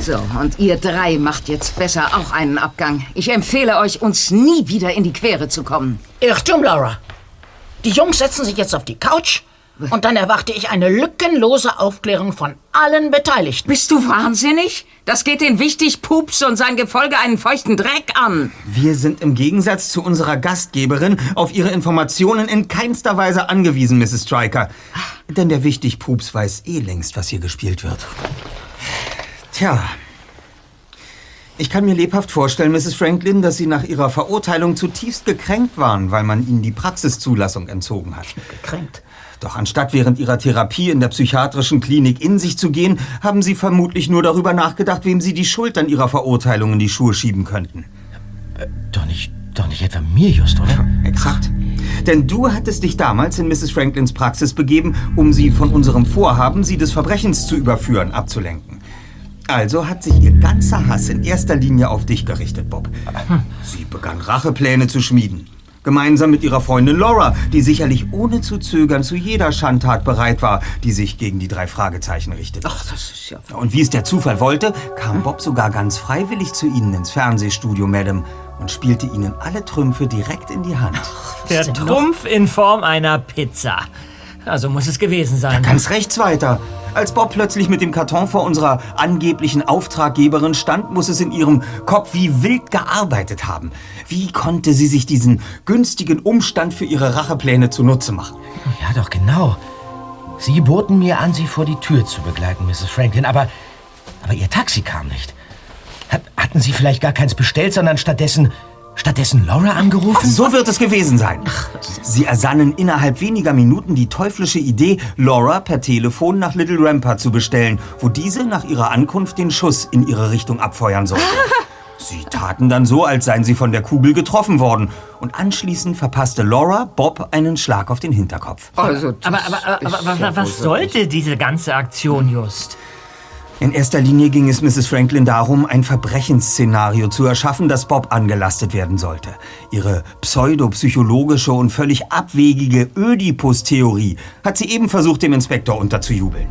So, und ihr drei macht jetzt besser auch einen Abgang. Ich empfehle euch, uns nie wieder in die Quere zu kommen. Irrtum, Laura. Die Jungs setzen sich jetzt auf die Couch und dann erwarte ich eine lückenlose Aufklärung von allen Beteiligten. Bist du wahnsinnig? Das geht den wichtig Pups und sein Gefolge einen feuchten Dreck an. Wir sind im Gegensatz zu unserer Gastgeberin auf Ihre Informationen in keinster Weise angewiesen, Mrs. Stryker. Denn der wichtig Pups weiß eh längst, was hier gespielt wird. Tja. Ich kann mir lebhaft vorstellen, Mrs. Franklin, dass Sie nach Ihrer Verurteilung zutiefst gekränkt waren, weil man Ihnen die Praxiszulassung entzogen hat. Gekränkt? Doch anstatt während Ihrer Therapie in der psychiatrischen Klinik in sich zu gehen, haben Sie vermutlich nur darüber nachgedacht, wem Sie die Schuld an Ihrer Verurteilung in die Schuhe schieben könnten. Doch nicht, doch nicht etwa mir, Just, oder? Exakt. Denn du hattest dich damals in Mrs. Franklins Praxis begeben, um sie von unserem Vorhaben, sie des Verbrechens zu überführen, abzulenken. Also hat sich ihr ganzer Hass in erster Linie auf dich gerichtet, Bob. Sie begann Rachepläne zu schmieden. Gemeinsam mit ihrer Freundin Laura, die sicherlich ohne zu zögern zu jeder Schandtat bereit war, die sich gegen die drei Fragezeichen richtete. Ach, das ist ja... Und wie es der Zufall wollte, kam Bob sogar ganz freiwillig zu ihnen ins Fernsehstudio, Madame, und spielte ihnen alle Trümpfe direkt in die Hand. Der Trumpf in Form einer Pizza. Also muss es gewesen sein. Ganz rechts weiter. Als Bob plötzlich mit dem Karton vor unserer angeblichen Auftraggeberin stand, muss es in ihrem Kopf wie wild gearbeitet haben. Wie konnte sie sich diesen günstigen Umstand für ihre Rachepläne zunutze machen? Ja, doch genau. Sie boten mir an, Sie vor die Tür zu begleiten, Mrs. Franklin, aber, aber Ihr Taxi kam nicht. Hat, hatten Sie vielleicht gar keins bestellt, sondern stattdessen, stattdessen Laura angerufen? So wird es gewesen sein. Sie ersannen innerhalb weniger Minuten die teuflische Idee, Laura per Telefon nach Little Rampart zu bestellen, wo diese nach ihrer Ankunft den Schuss in ihre Richtung abfeuern sollte. Sie taten dann so, als seien sie von der Kugel getroffen worden. Und anschließend verpasste Laura Bob einen Schlag auf den Hinterkopf. Also, Aber, aber, aber, aber, aber was sollte diese ganze Aktion just? In erster Linie ging es Mrs. Franklin darum, ein Verbrechensszenario zu erschaffen, das Bob angelastet werden sollte. Ihre pseudopsychologische und völlig abwegige Ödipus-Theorie hat sie eben versucht, dem Inspektor unterzujubeln.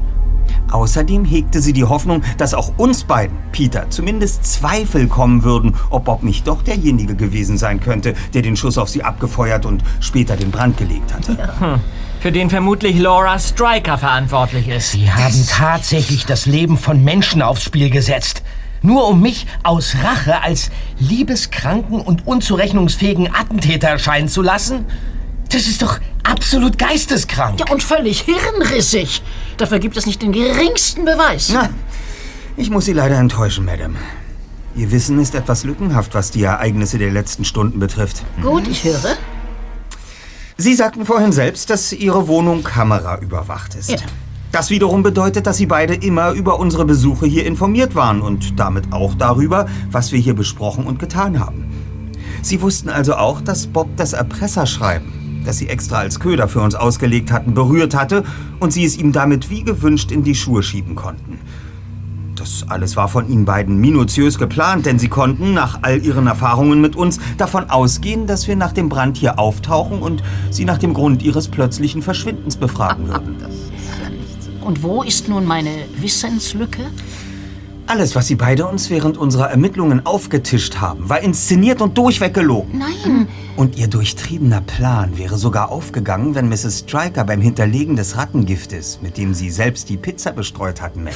Außerdem hegte sie die Hoffnung, dass auch uns beiden, Peter, zumindest Zweifel kommen würden, ob Bob nicht doch derjenige gewesen sein könnte, der den Schuss auf sie abgefeuert und später den Brand gelegt hatte. Hm. Für den vermutlich Laura Stryker verantwortlich ist. Sie haben tatsächlich das Leben von Menschen aufs Spiel gesetzt. Nur um mich aus Rache als liebeskranken und unzurechnungsfähigen Attentäter erscheinen zu lassen? Das ist doch absolut geisteskrank. Ja, und völlig hirnrissig. Dafür gibt es nicht den geringsten Beweis. Na, ich muss Sie leider enttäuschen, Madame. Ihr Wissen ist etwas lückenhaft, was die Ereignisse der letzten Stunden betrifft. Gut, ich höre. Sie sagten vorhin selbst, dass Ihre Wohnung kameraüberwacht ist. Ja. Das wiederum bedeutet, dass Sie beide immer über unsere Besuche hier informiert waren und damit auch darüber, was wir hier besprochen und getan haben. Sie wussten also auch, dass Bob das Erpresserschreiben, das Sie extra als Köder für uns ausgelegt hatten, berührt hatte und Sie es ihm damit wie gewünscht in die Schuhe schieben konnten. Das alles war von Ihnen beiden minutiös geplant, denn Sie konnten, nach all Ihren Erfahrungen mit uns, davon ausgehen, dass wir nach dem Brand hier auftauchen und Sie nach dem Grund Ihres plötzlichen Verschwindens befragen würden. Und wo ist nun meine Wissenslücke? Alles, was Sie beide uns während unserer Ermittlungen aufgetischt haben, war inszeniert und durchweg gelogen. Nein. Und Ihr durchtriebener Plan wäre sogar aufgegangen, wenn Mrs. Stryker beim Hinterlegen des Rattengiftes, mit dem Sie selbst die Pizza bestreut hatten, Mac,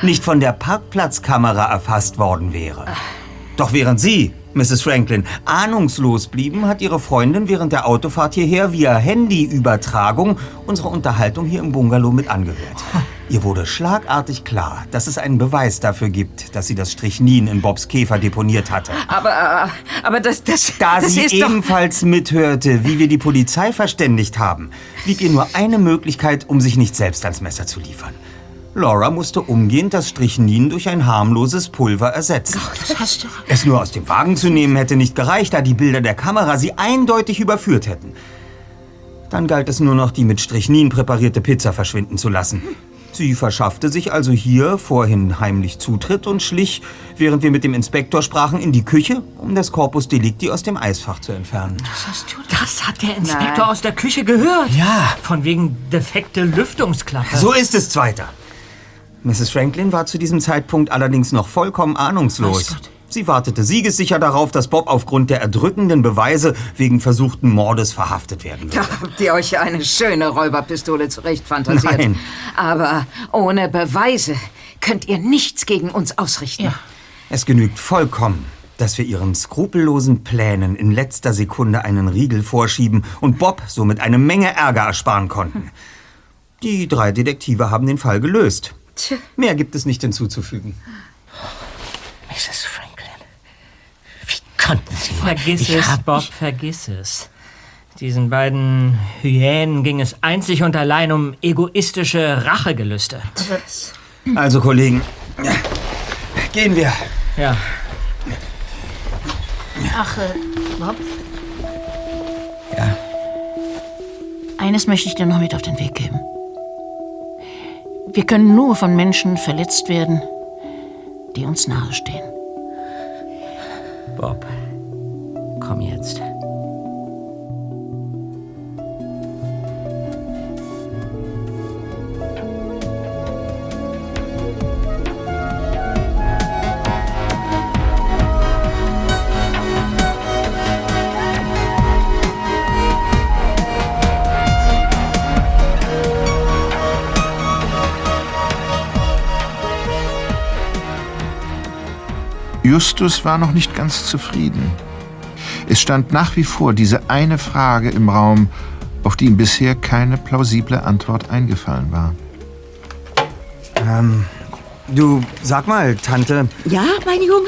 nicht von der Parkplatzkamera erfasst worden wäre. Doch während Sie, Mrs. Franklin, ahnungslos blieben, hat Ihre Freundin während der Autofahrt hierher via Handyübertragung unsere Unterhaltung hier im Bungalow mit angehört. Ihr wurde schlagartig klar, dass es einen Beweis dafür gibt, dass sie das Strychnin in Bobs Käfer deponiert hatte. Aber, äh, aber das, das, Da das sie ebenfalls mithörte, wie wir die Polizei verständigt haben, blieb ihr nur eine Möglichkeit, um sich nicht selbst ans Messer zu liefern. Laura musste umgehend das Strychnin durch ein harmloses Pulver ersetzen. Das hast du... Es nur aus dem Wagen zu nehmen hätte nicht gereicht, da die Bilder der Kamera sie eindeutig überführt hätten. Dann galt es nur noch, die mit Strychnin präparierte Pizza verschwinden zu lassen. Sie verschaffte sich also hier vorhin heimlich Zutritt und schlich, während wir mit dem Inspektor sprachen, in die Küche, um das Corpus Delicti aus dem Eisfach zu entfernen. Was hast du Das hat der Inspektor Nein. aus der Küche gehört. Ja. Von wegen defekte Lüftungsklappe. So ist es, Zweiter. Mrs. Franklin war zu diesem Zeitpunkt allerdings noch vollkommen ahnungslos. Sie wartete siegessicher darauf, dass Bob aufgrund der erdrückenden Beweise wegen versuchten Mordes verhaftet werden würde. Da habt ihr euch eine schöne Räuberpistole zurechtfantasiert. Nein. Aber ohne Beweise könnt ihr nichts gegen uns ausrichten. Es genügt vollkommen, dass wir ihren skrupellosen Plänen in letzter Sekunde einen Riegel vorschieben und Bob somit eine Menge Ärger ersparen konnten. Die drei Detektive haben den Fall gelöst. Mehr gibt es nicht hinzuzufügen. Mrs. Wie konnten Sie nur... Vergiss Ich es, Bob, vergiss es. Diesen beiden Hyänen ging es einzig und allein um egoistische Rachegelüste. Also, Kollegen, gehen wir. Ja. Ach, äh, Bob? Ja. Eines möchte ich dir noch mit auf den Weg geben. Wir können nur von Menschen verletzt werden, die uns nahestehen. Bob, komm jetzt. Justus war noch nicht ganz zufrieden. Es stand nach wie vor diese eine Frage im Raum, auf die ihm bisher keine plausible Antwort eingefallen war. Ähm, du, sag mal, Tante, Ja, mein Junge?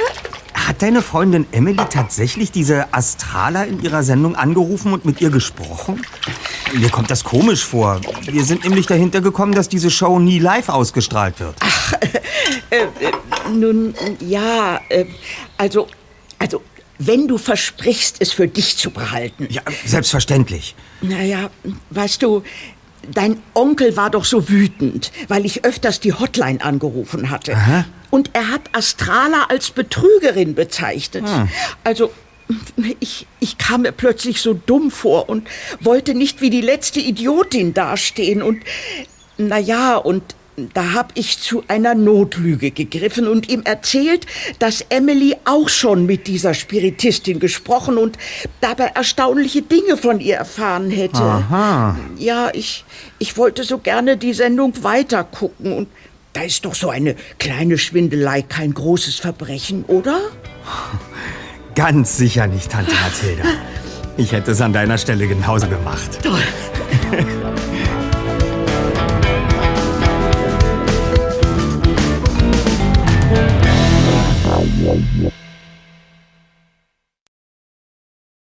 Hat deine Freundin Emily tatsächlich diese Astrala in ihrer Sendung angerufen und mit ihr gesprochen? Mir kommt das komisch vor. Wir sind nämlich dahinter gekommen, dass diese Show nie live ausgestrahlt wird. Äh, äh, nun, ja, äh, also, also, wenn du versprichst, es für dich zu behalten. Ja, selbstverständlich. Naja, weißt du, dein Onkel war doch so wütend, weil ich öfters die Hotline angerufen hatte. Aha. Und er hat Astrala als Betrügerin bezeichnet. Hm. Also, ich, ich kam mir plötzlich so dumm vor und wollte nicht wie die letzte Idiotin dastehen. Und, naja, und da hab ich zu einer Notlüge gegriffen und ihm erzählt, dass Emily auch schon mit dieser Spiritistin gesprochen und dabei erstaunliche Dinge von ihr erfahren hätte. Aha. Ja, ich, ich wollte so gerne die Sendung weitergucken und da ist doch so eine kleine Schwindelei kein großes Verbrechen, oder? Ganz sicher nicht, Tante Mathilda. Ich hätte es an deiner Stelle genauso gemacht.